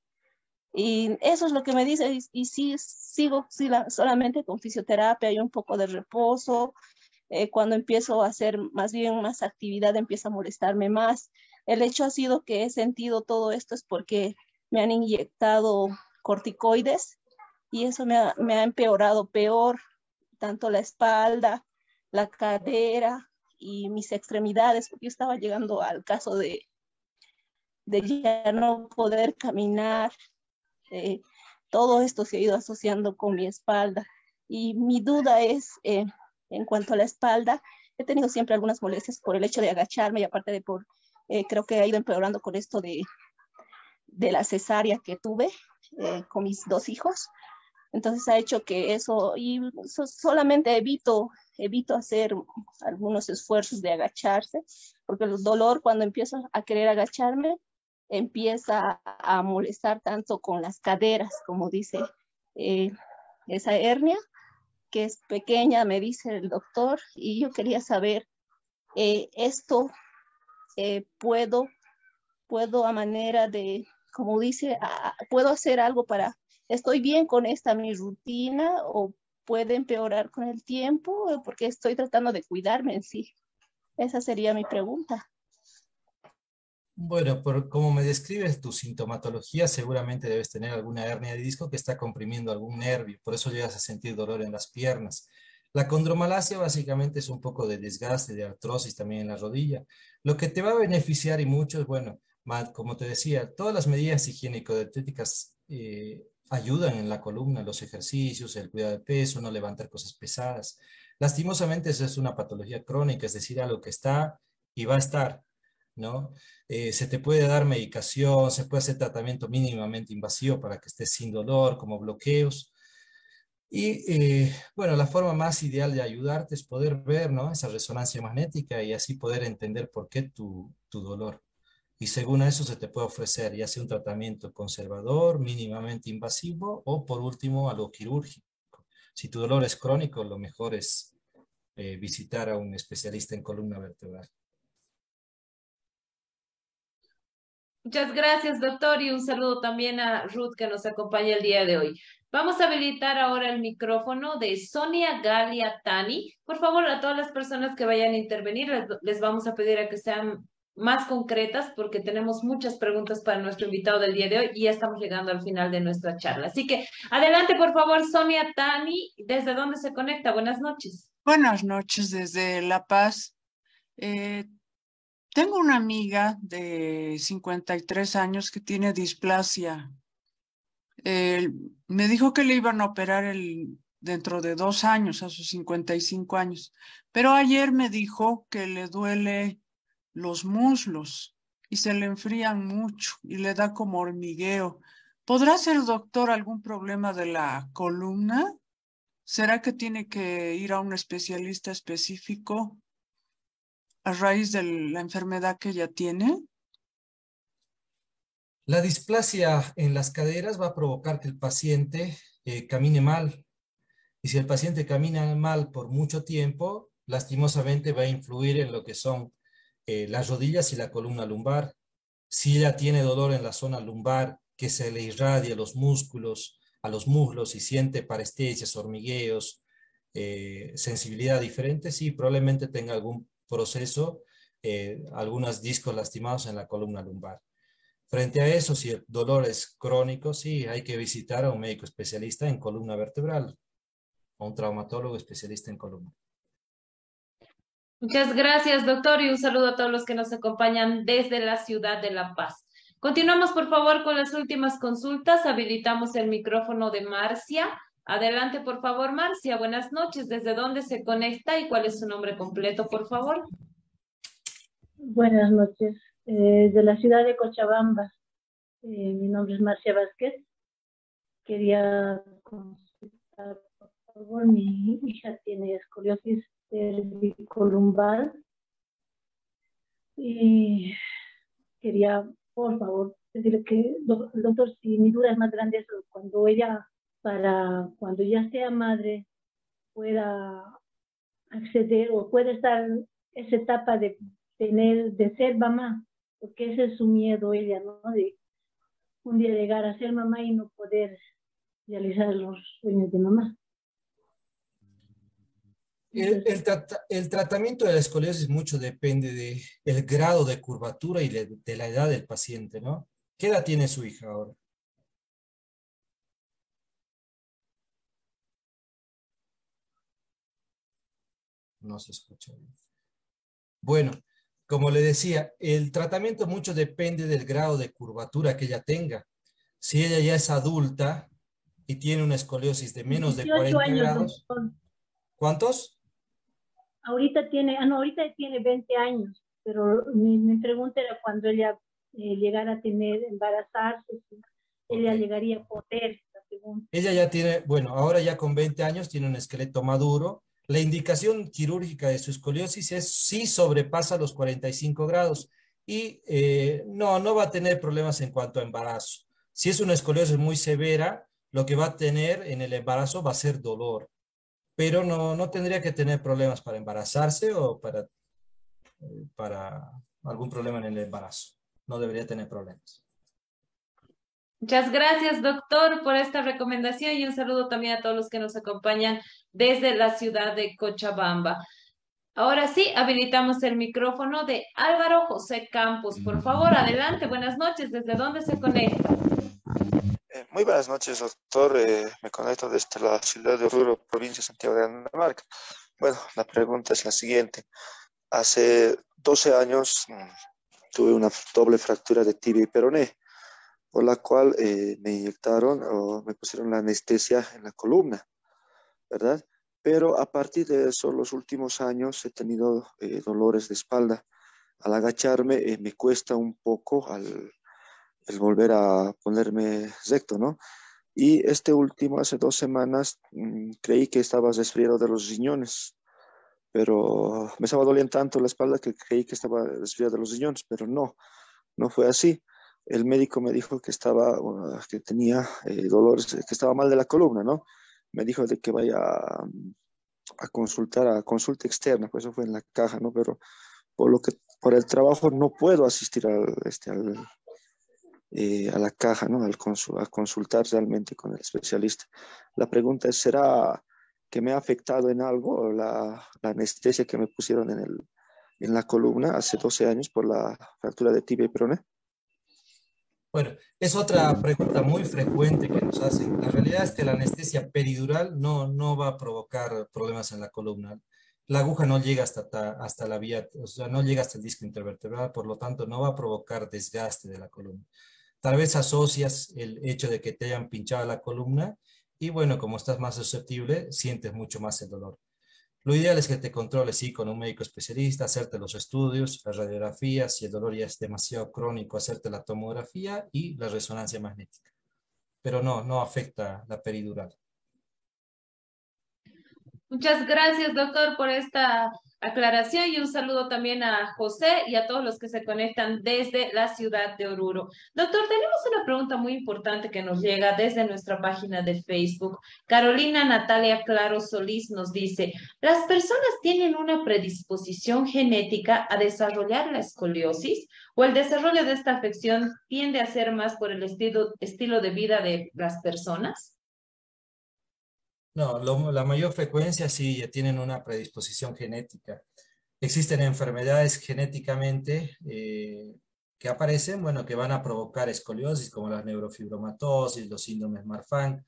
Speaker 8: y eso es lo que me dice. Y, sí, sigo solamente con fisioterapia y un poco de reposo eh, cuando empiezo a hacer más bien más actividad empieza a molestarme más. El hecho ha sido que he sentido todo esto es porque me han inyectado corticoides y eso me ha, me ha empeorado peor, tanto la espalda, la cadera y mis extremidades, porque yo estaba llegando al caso de, de ya no poder caminar. Eh, todo esto se ha ido asociando con mi espalda. Y mi duda es, eh, en cuanto a la espalda, he tenido siempre algunas molestias por el hecho de agacharme y aparte de por, eh, creo que ha ido empeorando con esto de, de la cesárea que tuve eh, con mis dos hijos. Entonces ha hecho que eso, y solamente evito, evito hacer algunos esfuerzos de agacharse, porque el dolor cuando empiezo a querer agacharme empieza a molestar tanto con las caderas, como dice eh, esa hernia, que es pequeña, me dice el doctor, y yo quería saber, eh, esto eh, puedo, puedo a manera de, como dice, puedo hacer algo para, estoy bien con esta mi rutina o puede empeorar con el tiempo porque estoy tratando de cuidarme en sí. Esa sería mi pregunta.
Speaker 2: Bueno, por como me describes tu sintomatología, seguramente debes tener alguna hernia de disco que está comprimiendo algún nervio, por eso llegas a sentir dolor en las piernas. La condromalacia básicamente es un poco de desgaste, de artrosis también en la rodilla. Lo que te va a beneficiar y mucho es, bueno, como te decía, todas las medidas higiénico-dietéticas eh, ayudan en la columna, los ejercicios, el cuidado de peso, no levantar cosas pesadas. Lastimosamente eso es una patología crónica, es decir, algo que está y va a estar. ¿no? Eh, se te puede dar medicación, se puede hacer tratamiento mínimamente invasivo para que estés sin dolor, como bloqueos. Y eh, bueno, la forma más ideal de ayudarte es poder ver ¿no? esa resonancia magnética y así poder entender por qué tu, tu dolor. Y según eso se te puede ofrecer ya sea un tratamiento conservador, mínimamente invasivo o por último algo quirúrgico. Si tu dolor es crónico, lo mejor es eh, visitar a un especialista en columna vertebral.
Speaker 1: Muchas gracias, doctor, y un saludo también a Ruth que nos acompaña el día de hoy. Vamos a habilitar ahora el micrófono de Sonia Galia Tani. Por favor, a todas las personas que vayan a intervenir, les, vamos a pedir a que sean más concretas porque tenemos muchas preguntas para nuestro invitado del día de hoy y ya estamos llegando al final de nuestra charla. Así que adelante, por favor, Sonia Tani, ¿desde dónde se conecta? Buenas noches.
Speaker 9: Buenas noches desde La Paz. Eh, tengo una amiga de 53 años que tiene displasia. me dijo que le iban a operar el, dentro de dos años, a sus 55 años, pero ayer me dijo que le duele los muslos y se le enfrían mucho y le da como hormigueo. ¿Podrá ser, doctor, algún problema de la columna? ¿Será que tiene que ir a un especialista específico? a raíz de la enfermedad que ella tiene?
Speaker 2: La displasia en las caderas va a provocar que el paciente eh, camine mal. Y si el paciente camina mal por mucho tiempo, lastimosamente va a influir en lo que son eh, las rodillas y la columna lumbar. Si ella tiene dolor en la zona lumbar, que se le irradia a los músculos, a los muslos y siente parestesias, hormigueos, eh, sensibilidad diferente, sí, probablemente tenga algún proceso, eh, algunos discos lastimados en la columna lumbar. Frente a eso, si el dolor es crónico, sí, hay que visitar a un médico especialista en columna vertebral o un traumatólogo especialista en columna.
Speaker 1: Muchas gracias, doctor, y un saludo a todos los que nos acompañan desde la ciudad de La Paz. Continuamos, por favor, con las últimas consultas. Habilitamos el micrófono de Marcia. Adelante, por favor, Marcia. Buenas noches. ¿Desde dónde se conecta y cuál es su nombre completo, por favor?
Speaker 10: Buenas noches. Eh, de la ciudad de Cochabamba. Eh, mi nombre es Marcia Vázquez. Quería consultar, por favor, mi hija tiene escoliosis cervicolumbar y quería, por favor, decirle que, doctor, si mi duda es más grande cuando ella, para cuando ya sea madre, pueda acceder o puede estar esa etapa de tener, de ser mamá, porque ese es su miedo ella, ¿no? De un día llegar a ser mamá y no poder realizar los sueños de mamá.
Speaker 2: El, tratamiento de la escoliosis mucho depende del el grado de curvatura y de, la edad del paciente, ¿no? ¿Qué edad tiene su hija ahora? No se escucha bien. Bueno, como le decía, el tratamiento mucho depende del grado de curvatura que ella tenga. Si ella ya es adulta y tiene una escoliosis de menos de 40 grados. ¿Cuántos?
Speaker 10: Ahorita tiene, ah, no, ahorita tiene 20 años, pero mi, pregunta era cuando ella eh, llegara a tener, embarazarse, ella llegaría a poder.
Speaker 2: Ella ya tiene, bueno, ahora ya con 20 años tiene un esqueleto maduro, la indicación quirúrgica de su escoliosis es si sobrepasa los 45 grados y eh, no, no va a tener problemas en cuanto a embarazo. Si es una escoliosis muy severa, lo que va a tener en el embarazo va a ser dolor, pero no, no tendría que tener problemas para embarazarse o para, eh, para algún problema en el embarazo. No debería tener problemas.
Speaker 1: Muchas gracias, doctor, por esta recomendación y un saludo también a todos los que nos acompañan desde la ciudad de Cochabamba. Ahora sí, habilitamos el micrófono de Álvaro José Campos. Por favor, adelante. Buenas noches. ¿Desde dónde se conecta?
Speaker 11: Eh, muy buenas noches, doctor. Eh, me conecto desde la ciudad de Oruro, provincia de Santiago de Dinamarca. Bueno, la pregunta es la siguiente. Hace 12 años mm, tuve una doble fractura de tibia y peroné por la cual eh, me inyectaron o me pusieron la anestesia en la columna, ¿verdad? Pero a partir de eso, los últimos años he tenido eh, dolores de espalda. Al agacharme eh, me cuesta un poco al el volver a ponerme recto, ¿no? Y este último, hace dos semanas, mm, creí que estaba resfriado de los riñones, pero me estaba doliendo tanto la espalda que creí que estaba resfriado de los riñones, pero no, no fue así el médico me dijo que estaba, que tenía eh, dolores, que estaba mal de la columna, ¿no? Me dijo de que vaya a, consultar a consulta externa, pues eso fue en la caja, ¿no? Pero por lo que, por el trabajo no puedo asistir al, este, eh, a la caja, ¿no? Al a consultar realmente con el especialista. La pregunta es, ¿será que me ha afectado en algo la, la anestesia que me pusieron en, el, en la columna hace 12 años por la fractura de tibia y peroné?
Speaker 2: Bueno, es otra pregunta muy frecuente que nos hacen. La realidad es que la anestesia peridural no, no va a provocar problemas en la columna. La aguja no llega hasta, hasta la vía, o sea, no llega hasta el disco intervertebral, por lo tanto no va a provocar desgaste de la columna. Tal vez asocias el hecho de que te hayan pinchado la columna y bueno, como estás más susceptible, sientes mucho más el dolor. Lo ideal es que te controles, sí, con un médico especialista, hacerte los estudios, las radiografías, si el dolor ya es demasiado crónico, hacerte la tomografía y la resonancia magnética. Pero no, no afecta la peridural.
Speaker 1: Muchas gracias, doctor, por esta aclaración y un saludo también a José y a todos los que se conectan desde la ciudad de Oruro. Doctor, tenemos una pregunta muy importante que nos llega desde nuestra página de Facebook. Carolina Natalia Claro Solís nos dice, ¿las personas tienen una predisposición genética a desarrollar la escoliosis o el desarrollo de esta afección tiende a ser más por el estilo, estilo de vida de las personas?
Speaker 2: No, la mayor frecuencia sí tienen una predisposición genética. Existen enfermedades genéticamente eh, que aparecen, bueno, que van a provocar escoliosis, como la neurofibromatosis, los síndromes Marfan.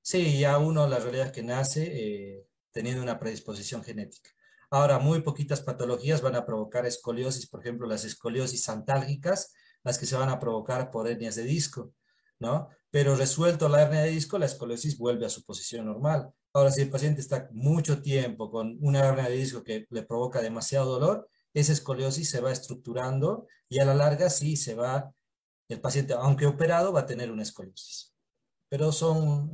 Speaker 2: Sí, ya uno la realidad es que nace eh, teniendo una predisposición genética. Ahora, muy poquitas patologías van a provocar escoliosis, por ejemplo, las escoliosis antálgicas, las que se van a provocar por hernias de disco, ¿no? Pero resuelto la hernia de disco, la escoliosis vuelve a su posición normal. Ahora, si el paciente está mucho tiempo con una hernia de disco que le provoca demasiado dolor, esa escoliosis se va estructurando y a la larga sí se va, el paciente, aunque operado, va a tener una escoliosis. Pero son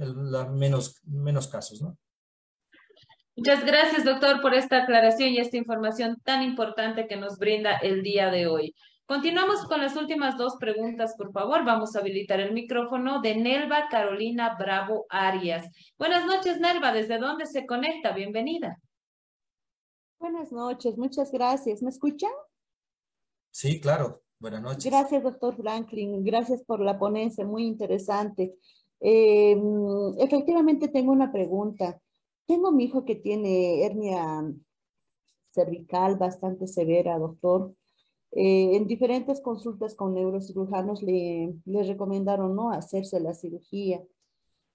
Speaker 2: menos, menos casos, ¿no?
Speaker 1: Muchas gracias, doctor, por esta aclaración y esta información tan importante que nos brinda el día de hoy. Continuamos con las últimas dos preguntas, por favor. Vamos a habilitar el micrófono de Nelva Carolina Bravo Arias. Buenas noches, Nelva. ¿Desde dónde se conecta? Bienvenida.
Speaker 12: Buenas noches, muchas gracias. ¿Me escuchan?
Speaker 2: Sí, claro. Buenas noches.
Speaker 12: Gracias, doctor Franklin. Gracias por la ponencia, muy interesante. Eh, efectivamente, tengo una pregunta. Tengo mi hijo que tiene hernia cervical bastante severa, doctor. Eh, en diferentes consultas con neurocirujanos le, le recomendaron no hacerse la cirugía.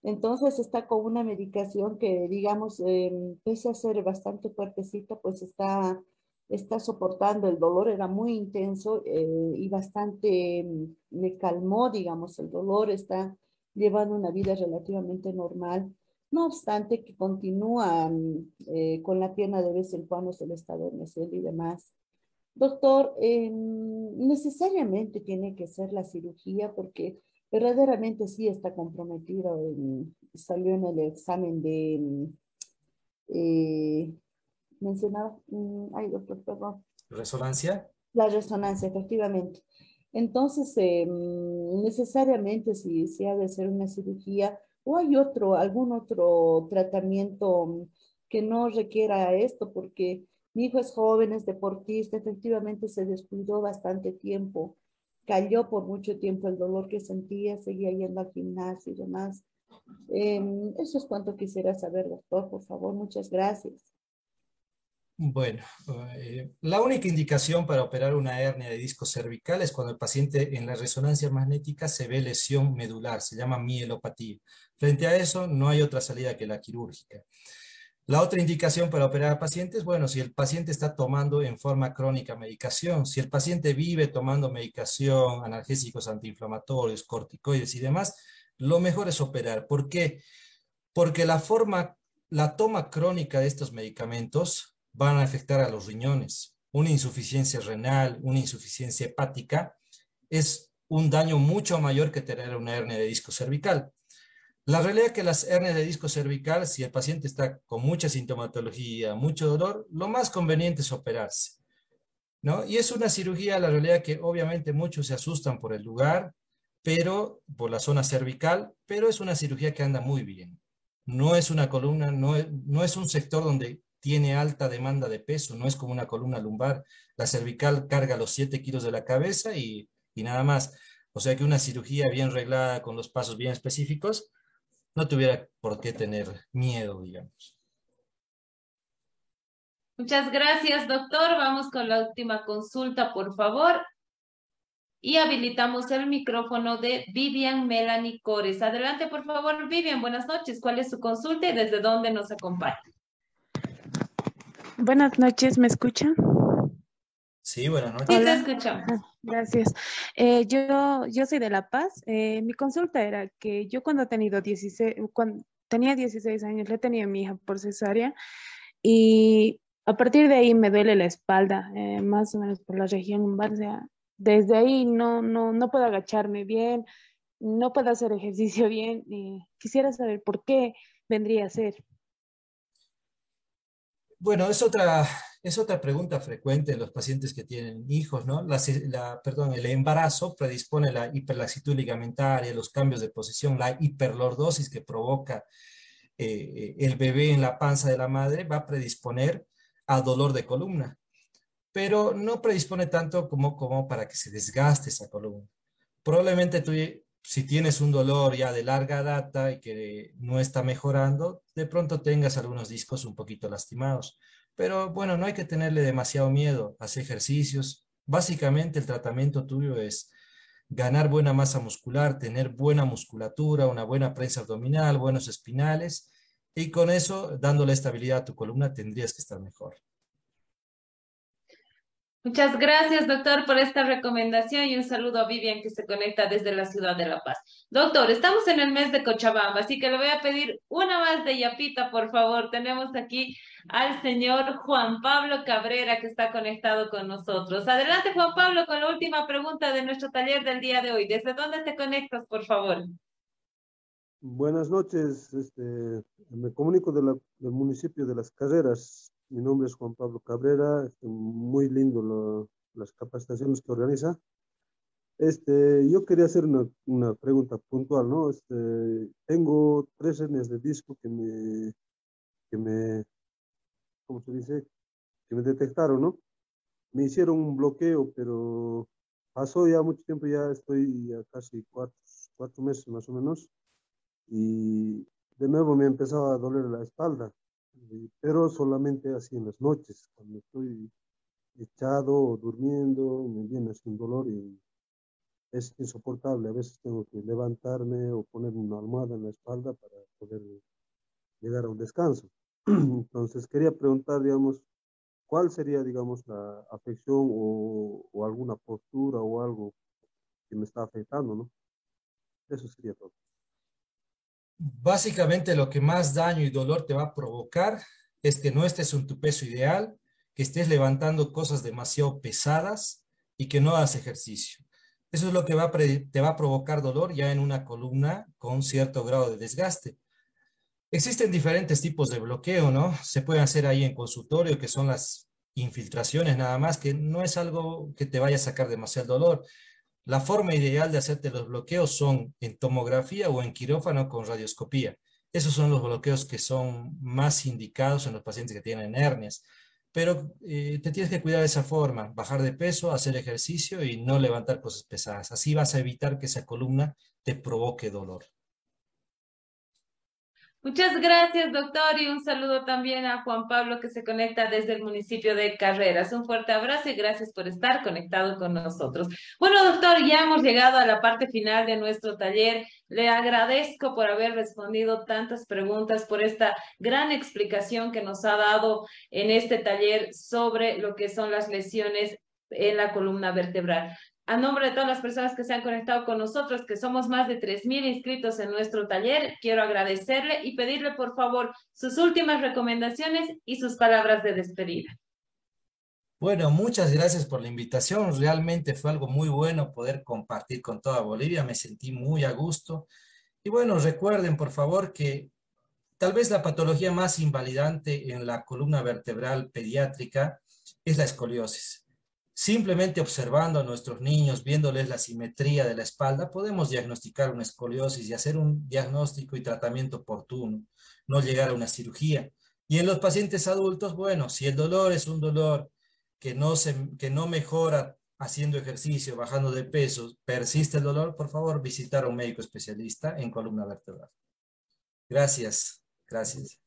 Speaker 12: Entonces está con una medicación que, digamos, eh, pese a ser bastante fuertecita, pues está, está soportando el dolor, era muy intenso eh, y bastante me calmó, digamos, el dolor, está llevando una vida relativamente normal. No obstante que continúa mm, con la pierna de vez en cuando se le está adormeciendo y demás. Doctor, em, necesariamente tiene que ser la cirugía porque verdaderamente sí está comprometido. salió en el examen de, eh, mencionaba, mm, ay doctor, perdón.
Speaker 2: ¿Resonancia?
Speaker 12: La resonancia, efectivamente. Entonces, em, necesariamente si, si ha de ser una cirugía o hay otro, algún otro tratamiento que no requiera esto, porque mi hijo es joven, es deportista, efectivamente se descuidó bastante tiempo, cayó por mucho tiempo el dolor que sentía, seguía yendo al gimnasio y demás. Em, eso es cuanto quisiera saber, doctor, por favor, muchas gracias.
Speaker 2: Bueno, eh, la única indicación para operar una hernia de disco cervical es cuando el paciente en la resonancia magnética se ve lesión medular, se llama mielopatía. Frente a eso, no hay otra salida que la quirúrgica. La otra indicación para operar a pacientes, bueno, si el paciente está tomando en forma crónica medicación, si el paciente vive tomando medicación, analgésicos antiinflamatorios, corticoides y demás, lo mejor es operar. ¿Por qué? Porque la forma, la toma crónica de estos medicamentos van a afectar a los riñones. Una insuficiencia renal, una insuficiencia hepática, es un daño mucho mayor que tener una hernia de disco cervical. La realidad es que las hernias de disco cervical, si el paciente está con mucha sintomatología, mucho dolor, lo más conveniente es operarse. ¿no? Y es una cirugía, la realidad que obviamente muchos se asustan por el lugar, pero por la zona cervical, pero es una cirugía que anda muy bien. No es una columna, no es, no es un sector donde tiene alta demanda de peso, no es como una columna lumbar. La cervical carga los 7 kilos de la cabeza y, y nada más. O sea que una cirugía bien reglada con los pasos bien específicos no tuviera por qué tener miedo, digamos.
Speaker 1: Muchas gracias, doctor. Vamos con la última consulta, por favor. Y habilitamos el micrófono de Vivian Melanie Cores. Adelante, por favor, Vivian. Buenas noches. ¿Cuál es su consulta y desde dónde nos acompaña?
Speaker 13: Buenas noches, ¿me escuchan?
Speaker 2: Sí, buenas noches.
Speaker 1: Sí, te escuchamos.
Speaker 13: Gracias. Eh, yo, yo soy de La Paz. Eh, mi consulta era que yo cuando he tenido 16, cuando tenía 16 años, le tenía a mi hija por cesárea y a partir de ahí me duele la espalda, eh, más o menos por la región lumbar. O sea, desde ahí no, no, no puedo agacharme bien, no puedo hacer ejercicio bien. quisiera saber por qué vendría a ser.
Speaker 2: Bueno, es otra, es otra pregunta frecuente en los pacientes que tienen hijos, ¿no? La, perdón, el embarazo predispone la hiperlaxitud ligamentaria, los cambios de posición, la hiperlordosis que provoca eh, el bebé en la panza de la madre va a predisponer a dolor de columna, pero no predispone tanto como, como para que se desgaste esa columna. Probablemente tú, si tienes un dolor ya de larga data y que no está mejorando, de pronto tengas algunos discos un poquito lastimados. Pero bueno, no hay que tenerle demasiado miedo, hacer ejercicios. Básicamente el tratamiento tuyo es ganar buena masa muscular, tener buena musculatura, una buena prensa abdominal, buenos espinales, y con eso, dándole estabilidad a tu columna, tendrías que estar mejor.
Speaker 1: Muchas gracias, doctor, por esta recomendación y un saludo a Vivian que se conecta desde la ciudad de La Paz. Doctor, estamos en el mes de Cochabamba, así que le voy a pedir una más de yapita, por favor. Tenemos aquí al señor Juan Pablo Cabrera que está conectado con nosotros. Adelante, Juan Pablo, con la última pregunta de nuestro taller del día de hoy. ¿Desde dónde te conectas, por favor?
Speaker 14: Buenas noches, este, me comunico del municipio de Las Carreras, mi nombre es Juan Pablo Cabrera, este, muy lindo las capacitaciones que organiza. Este, yo quería hacer una, una pregunta puntual, ¿no? Este, tengo tres hernias de disco que me, que me, ¿cómo se dice? Que me detectaron, ¿no? Me hicieron un bloqueo, pero pasó ya mucho tiempo, ya estoy ya casi cuatro, cuatro meses más o menos, y de nuevo me empezaba a doler la espalda pero solamente así en las noches, cuando estoy echado o durmiendo, me viene sin dolor y es insoportable. A veces tengo que levantarme o poner una almohada en la espalda para poder llegar a un descanso. Entonces quería preguntar, digamos, ¿cuál sería, digamos, la afección o alguna postura o algo que me está afectando, ¿no? Eso sería todo.
Speaker 2: Básicamente lo que más daño y dolor te va a provocar es que no estés en tu peso ideal, que estés levantando cosas demasiado pesadas y que no hagas ejercicio. Eso es lo que te va a provocar dolor ya en una columna con cierto grado de desgaste. Existen diferentes tipos de bloqueo, ¿no? Se pueden hacer ahí en consultorio, que son las infiltraciones nada más, que no es algo que te vaya a sacar demasiado dolor. La forma ideal de hacerte los bloqueos son en tomografía o en quirófano con radioscopía. Esos son los bloqueos que son más indicados en los pacientes que tienen hernias. Pero eh, te tienes que cuidar de esa forma, bajar de peso, hacer ejercicio y no levantar cosas pesadas. Así vas a evitar que esa columna te provoque dolor.
Speaker 1: Muchas gracias, doctor, y un saludo también a Juan Pablo que se conecta desde el municipio de Carreras. Un fuerte abrazo y gracias por estar conectado con nosotros. Bueno, doctor, ya hemos llegado a la parte final de nuestro taller. Le agradezco por haber respondido tantas preguntas, por esta gran explicación que nos ha dado en este taller sobre lo que son las lesiones en la columna vertebral a nombre de todas las personas que se han conectado con nosotros, que somos más de 3.000 inscritos en nuestro taller, quiero agradecerle y pedirle por favor sus últimas recomendaciones y sus palabras de despedida.
Speaker 2: Bueno, muchas gracias por la invitación. Realmente fue algo muy bueno poder compartir con toda Bolivia. Me sentí muy a gusto. Y bueno, recuerden por favor que tal vez la patología más invalidante en la columna vertebral pediátrica es la escoliosis. Simplemente observando a nuestros niños, viéndoles la simetría de la espalda, podemos diagnosticar una escoliosis y hacer un diagnóstico y tratamiento oportuno, no llegar a una cirugía. Y en los pacientes adultos, bueno, si el dolor es un dolor que no, se, que no mejora haciendo ejercicio, bajando de peso, persiste el dolor, por favor, visitar a un médico especialista en columna vertebral. Gracias, gracias.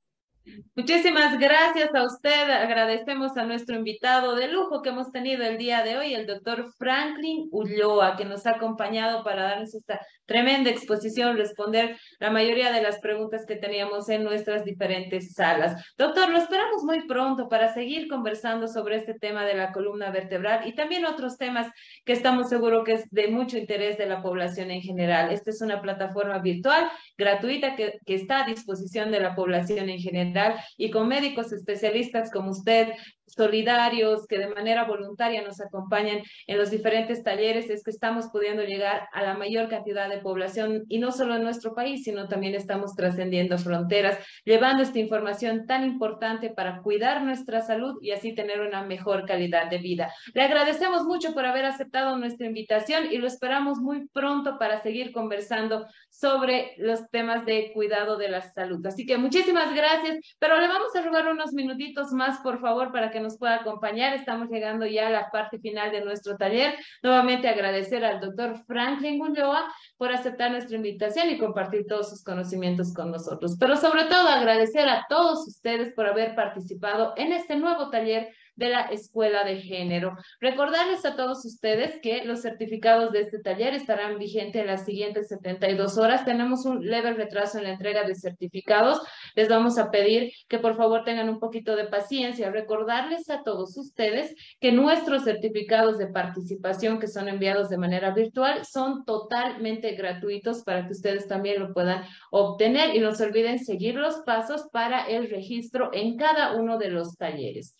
Speaker 1: Muchísimas gracias a usted. Agradecemos a nuestro invitado de lujo que hemos tenido el día de hoy, el doctor Franklin Ulloa, que nos ha acompañado para darnos esta tremenda exposición, responder la mayoría de las preguntas que teníamos en nuestras diferentes salas. Doctor, lo esperamos muy pronto para seguir conversando sobre este tema de la columna vertebral y también otros temas que estamos seguros que es de mucho interés de la población en general. Esta es una plataforma virtual gratuita que, que está a disposición de la población en general y con médicos especialistas como usted, solidarios, que de manera voluntaria nos acompañan en los diferentes talleres, es que estamos pudiendo llegar a la mayor cantidad de población y no solo en nuestro país, sino también estamos trascendiendo fronteras, llevando esta información tan importante para cuidar nuestra salud y así tener una mejor calidad de vida. Le agradecemos mucho por haber aceptado nuestra invitación y lo esperamos muy pronto para seguir conversando sobre los temas de cuidado de la salud. Así que muchísimas gracias, pero le vamos a robar unos minutitos más, por favor, para que nos pueda acompañar. Estamos llegando ya a la parte final de nuestro taller. Nuevamente agradecer al doctor Franklin Ulloa por aceptar nuestra invitación y compartir todos sus conocimientos con nosotros. Pero sobre todo agradecer a todos ustedes por haber participado en este nuevo taller de la Escuela de Género. Recordarles a todos ustedes que los certificados de este taller estarán vigentes en las siguientes 72 horas. Tenemos un leve retraso en la entrega de certificados. Les vamos a pedir que por favor tengan un poquito de paciencia. Recordarles a todos ustedes que nuestros certificados de participación que son enviados de manera virtual son totalmente gratuitos para que ustedes también lo puedan obtener y no se olviden seguir los pasos para el registro en cada uno de los talleres.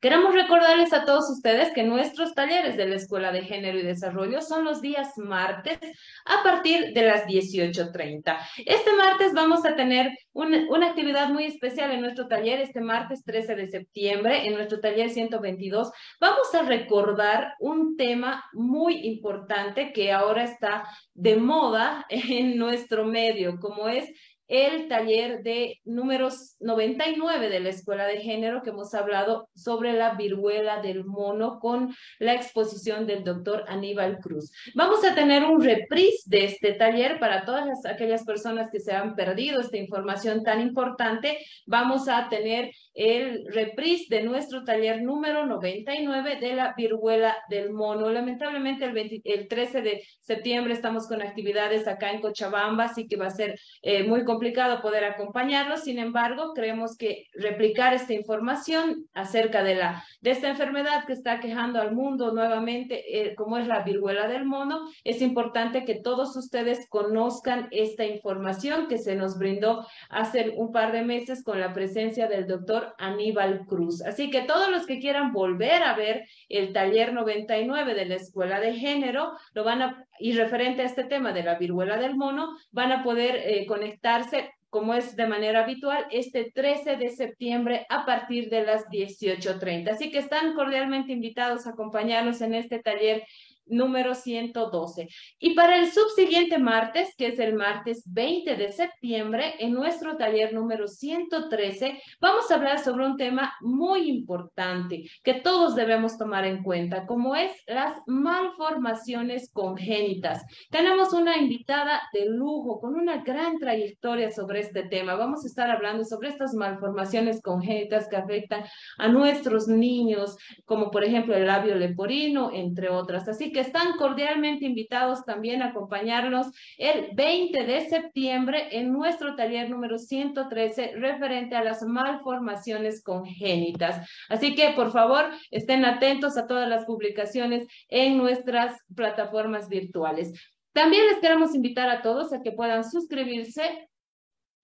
Speaker 1: Queremos recordarles a todos ustedes que nuestros talleres de la Escuela de Género y Desarrollo son los días martes a partir de las 18.30. Este martes vamos a tener una actividad muy especial en nuestro taller, este martes 13 de septiembre, en nuestro taller 122. Vamos a recordar un tema muy importante que ahora está de moda en nuestro medio, como es el taller de números 99 de la Escuela de Género que hemos hablado sobre la viruela del mono con la exposición del doctor Aníbal Cruz. Vamos a tener un reprise de este taller para todas aquellas personas que se han perdido esta información tan importante. Vamos a tener el reprise de nuestro taller número 99 de la viruela del mono. Lamentablemente el, el 13 de septiembre estamos con actividades acá en Cochabamba, así que va a ser eh, muy complicado poder acompañarlos, sin embargo, creemos que replicar esta información acerca de, la, de esta enfermedad que está quejando al mundo nuevamente, eh, como es la viruela del mono, es importante que todos ustedes conozcan esta información que se nos brindó hace un par de meses con la presencia del doctor Aníbal Cruz. Así que todos los que quieran volver a ver el taller 99 de la Escuela de Género, lo van a y referente a este tema de la viruela del mono, van a poder eh, conectarse como es de manera habitual, este 13 de septiembre a partir de las 18.30. Así que están cordialmente invitados a acompañarnos en este taller número 112. Y para el subsiguiente martes, que es el martes 20 de septiembre, en nuestro taller número 113, vamos a hablar sobre un tema muy importante que todos debemos tomar en cuenta, como es las malformaciones congénitas. Tenemos una invitada de lujo con una gran trayectoria sobre este tema. Vamos a estar hablando sobre estas malformaciones congénitas que afectan a nuestros niños, como por ejemplo el labio leporino, entre otras. Así que están cordialmente invitados también a acompañarnos el 20 de septiembre en nuestro taller número 113 referente a las malformaciones congénitas. Así que, por favor, estén atentos a todas las publicaciones en nuestras plataformas virtuales. También les queremos invitar a todos a que puedan suscribirse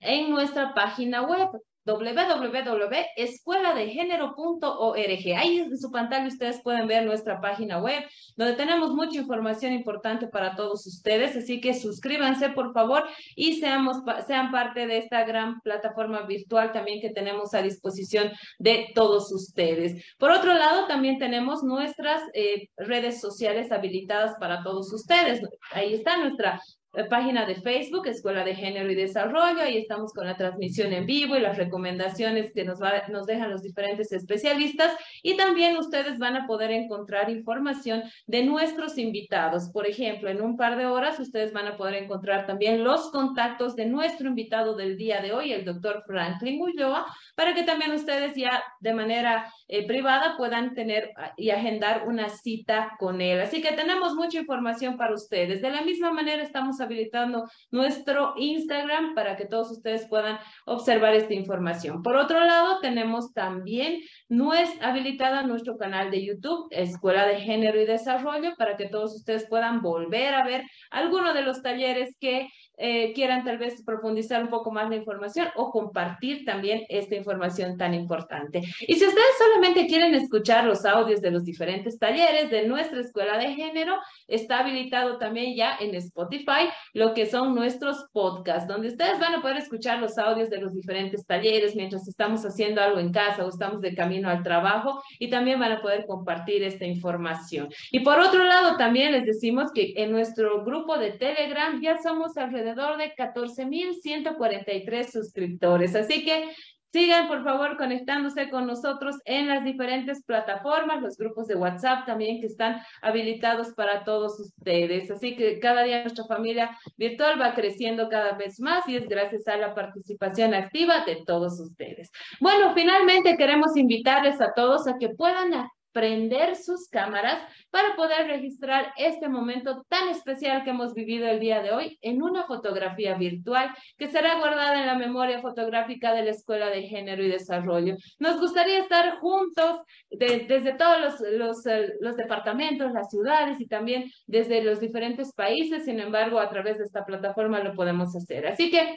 Speaker 1: en nuestra página web www.escueladegénero.org. Ahí en su pantalla ustedes pueden ver nuestra página web, donde tenemos mucha información importante para todos ustedes, así que suscríbanse por favor y seamos, sean parte de esta gran plataforma virtual también que tenemos a disposición de todos ustedes. Por otro lado, también tenemos nuestras eh, redes sociales habilitadas para todos ustedes. Ahí está nuestra página de Facebook, Escuela de Género y Desarrollo. Ahí estamos con la transmisión en vivo y las recomendaciones que nos, nos dejan los diferentes especialistas. Y también ustedes van a poder encontrar información de nuestros invitados. Por ejemplo, en un par de horas ustedes van a poder encontrar también los contactos de nuestro invitado del día de hoy, el doctor Franklin Ulloa, para que también ustedes ya de manera eh, privada puedan tener ah, y agendar una cita con él. Así que tenemos mucha información para ustedes. De la misma manera estamos habilitando nuestro Instagram para que todos ustedes puedan observar esta información. Por otro lado, tenemos también no es habilitada nuestro canal de YouTube, Escuela de Género y Desarrollo, para que todos ustedes puedan volver a ver algunos de los talleres que eh, quieran tal vez profundizar un poco más la información o compartir también esta información tan importante. Y si ustedes solamente quieren escuchar los audios de los diferentes talleres de nuestra escuela de género, está habilitado también ya en Spotify lo que son nuestros podcasts, donde ustedes van a poder escuchar los audios de los diferentes talleres mientras estamos haciendo algo en casa o estamos de camino al trabajo y también van a poder compartir esta información. Y por otro lado, también les decimos que en nuestro grupo de Telegram ya somos alrededor de 14.143 suscriptores. Así que sigan, por favor, conectándose con nosotros en las diferentes plataformas, los grupos de WhatsApp también que están habilitados para todos ustedes. Así que cada día nuestra familia virtual va creciendo cada vez más y es gracias a la participación activa de todos ustedes. Bueno, finalmente queremos invitarles a todos a que puedan prender sus cámaras para poder registrar este momento tan especial que hemos vivido el día de hoy en una fotografía virtual que será guardada en la memoria fotográfica de la Escuela de Género y Desarrollo. Nos gustaría estar juntos desde todos los, los, los departamentos, las ciudades y también desde los diferentes países. Sin embargo, a través de esta plataforma lo podemos hacer. Así que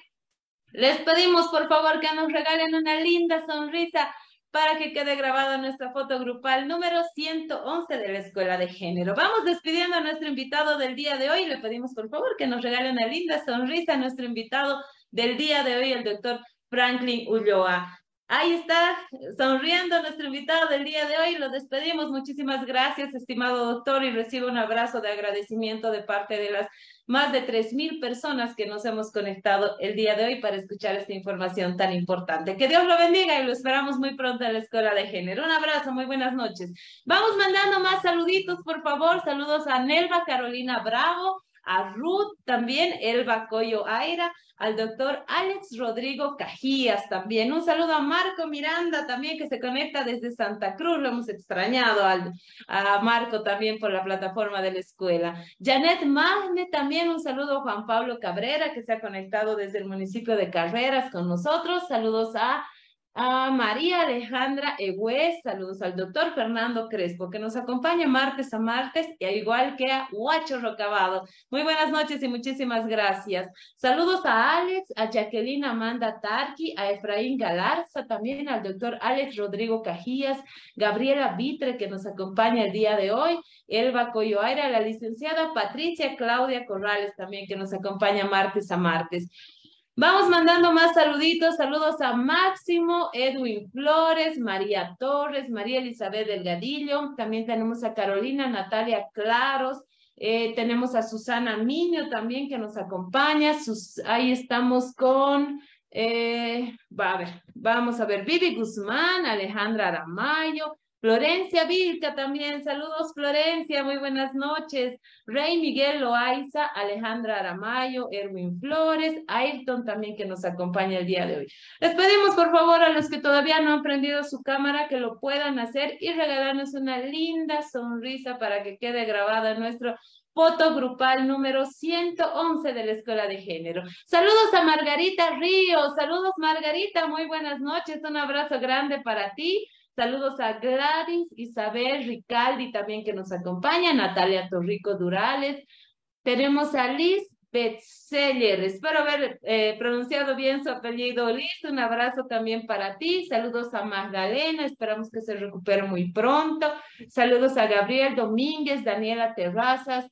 Speaker 1: les pedimos, por favor, que nos regalen una linda sonrisa para que quede grabada nuestra foto grupal número 111 de la Escuela de Género. Vamos despidiendo a nuestro invitado del día de hoy. Le pedimos por favor que nos regale una linda sonrisa a nuestro invitado del día de hoy, el doctor Franklin Ulloa. Ahí está, sonriendo nuestro invitado del día de hoy. Lo despedimos. Muchísimas gracias, estimado doctor, y recibo un abrazo de agradecimiento de parte de las más de 3.000 personas que nos hemos conectado el día de hoy para escuchar esta información tan importante. Que Dios lo bendiga y lo esperamos muy pronto en la Escuela de Género. Un abrazo, muy buenas noches. Vamos mandando más saluditos, por favor. Saludos a Nelva Carolina Bravo, a Ruth también, Elba Coyo Aira, al doctor Alex Rodrigo Cajías también. Un saludo a Marco Miranda también que se conecta desde Santa Cruz. Lo hemos extrañado al, a Marco también por la plataforma de la escuela. Janet Magne también. Un saludo a Juan Pablo Cabrera que se ha conectado desde el municipio de Carreras con nosotros. Saludos a a María Alejandra Egués, saludos al doctor Fernando Crespo, que nos acompaña martes a martes, y igual que a Huacho Rocabado. Muy buenas noches y muchísimas gracias. Saludos a Alex, a Jacqueline Amanda Tarqui, a Efraín Galarza, también al doctor Alex Rodrigo Cajías, Gabriela Vitre, que nos acompaña el día de hoy, Elba Coyoaira, la licenciada Patricia Claudia Corrales, también que nos acompaña martes a martes. Vamos mandando más saluditos. Saludos a Máximo, Edwin Flores, María Torres, María Elizabeth Delgadillo. También tenemos a Carolina Natalia Claros. Eh, tenemos a Susana Miño también que nos acompaña. Sus, ahí estamos con, eh, a ver, vamos a ver, Vivi Guzmán, Alejandra Aramayo, Florencia Vilca también, saludos Florencia, muy buenas noches. Rey Miguel Loaiza, Alejandra Aramayo, Erwin Flores, Ayrton también que nos acompaña el día de hoy. Les pedimos por favor a los que todavía no han prendido su cámara que lo puedan hacer y regalarnos una linda sonrisa para que quede grabada nuestro foto grupal número 111 de la Escuela de Género. Saludos a Margarita Ríos, saludos Margarita, muy buenas noches, un abrazo grande para ti. Saludos a Gladys, Isabel, Ricaldi también que nos acompaña, Natalia Torrico Durales. Tenemos a Liz Betzeller, espero haber eh, pronunciado bien su apellido Liz, un abrazo también para ti, saludos a Magdalena, esperamos que se recupere muy pronto, saludos a Gabriel Domínguez, Daniela Terrazas,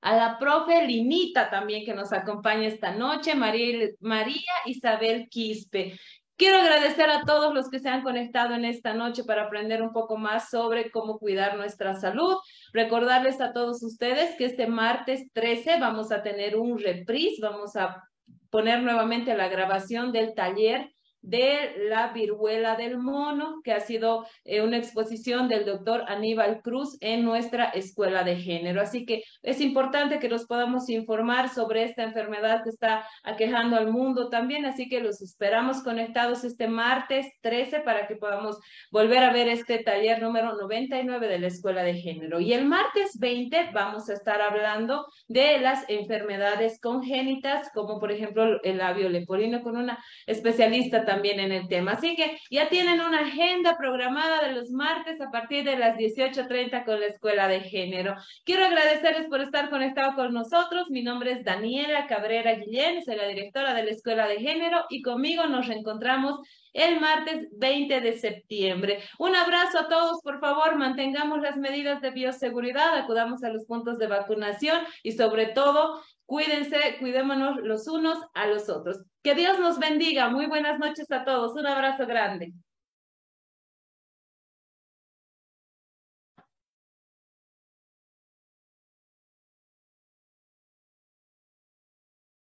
Speaker 1: a la profe Limita también que nos acompaña esta noche, María Isabel Quispe. Quiero agradecer a todos los que se han conectado en esta noche para aprender un poco más sobre cómo cuidar nuestra salud. Recordarles a todos ustedes que este martes 13 vamos a tener un reprise, vamos a poner nuevamente la grabación del taller de la viruela del mono, que ha sido eh, una exposición del doctor Aníbal Cruz en nuestra escuela de género. Así que es importante que nos podamos informar sobre esta enfermedad que está aquejando al mundo también, así que los esperamos conectados este martes 13 para que podamos volver a ver este taller número 99 de la escuela de género. Y el martes 20 vamos a estar hablando de las enfermedades congénitas, como por ejemplo el labio leporino con una especialista también en el tema. Así que ya tienen una agenda programada de los martes a partir de las 18.30 con la Escuela de Género. Quiero agradecerles por estar conectados con nosotros. Mi nombre es Daniela Cabrera Guillén, soy la directora de la Escuela de Género y conmigo nos reencontramos el martes 20 de septiembre. Un abrazo a todos, por favor, mantengamos las medidas de bioseguridad, acudamos a los puntos de vacunación y sobre todo, cuídense, cuidémonos los unos a los otros. Que Dios nos bendiga. Muy buenas noches a todos. Un abrazo grande.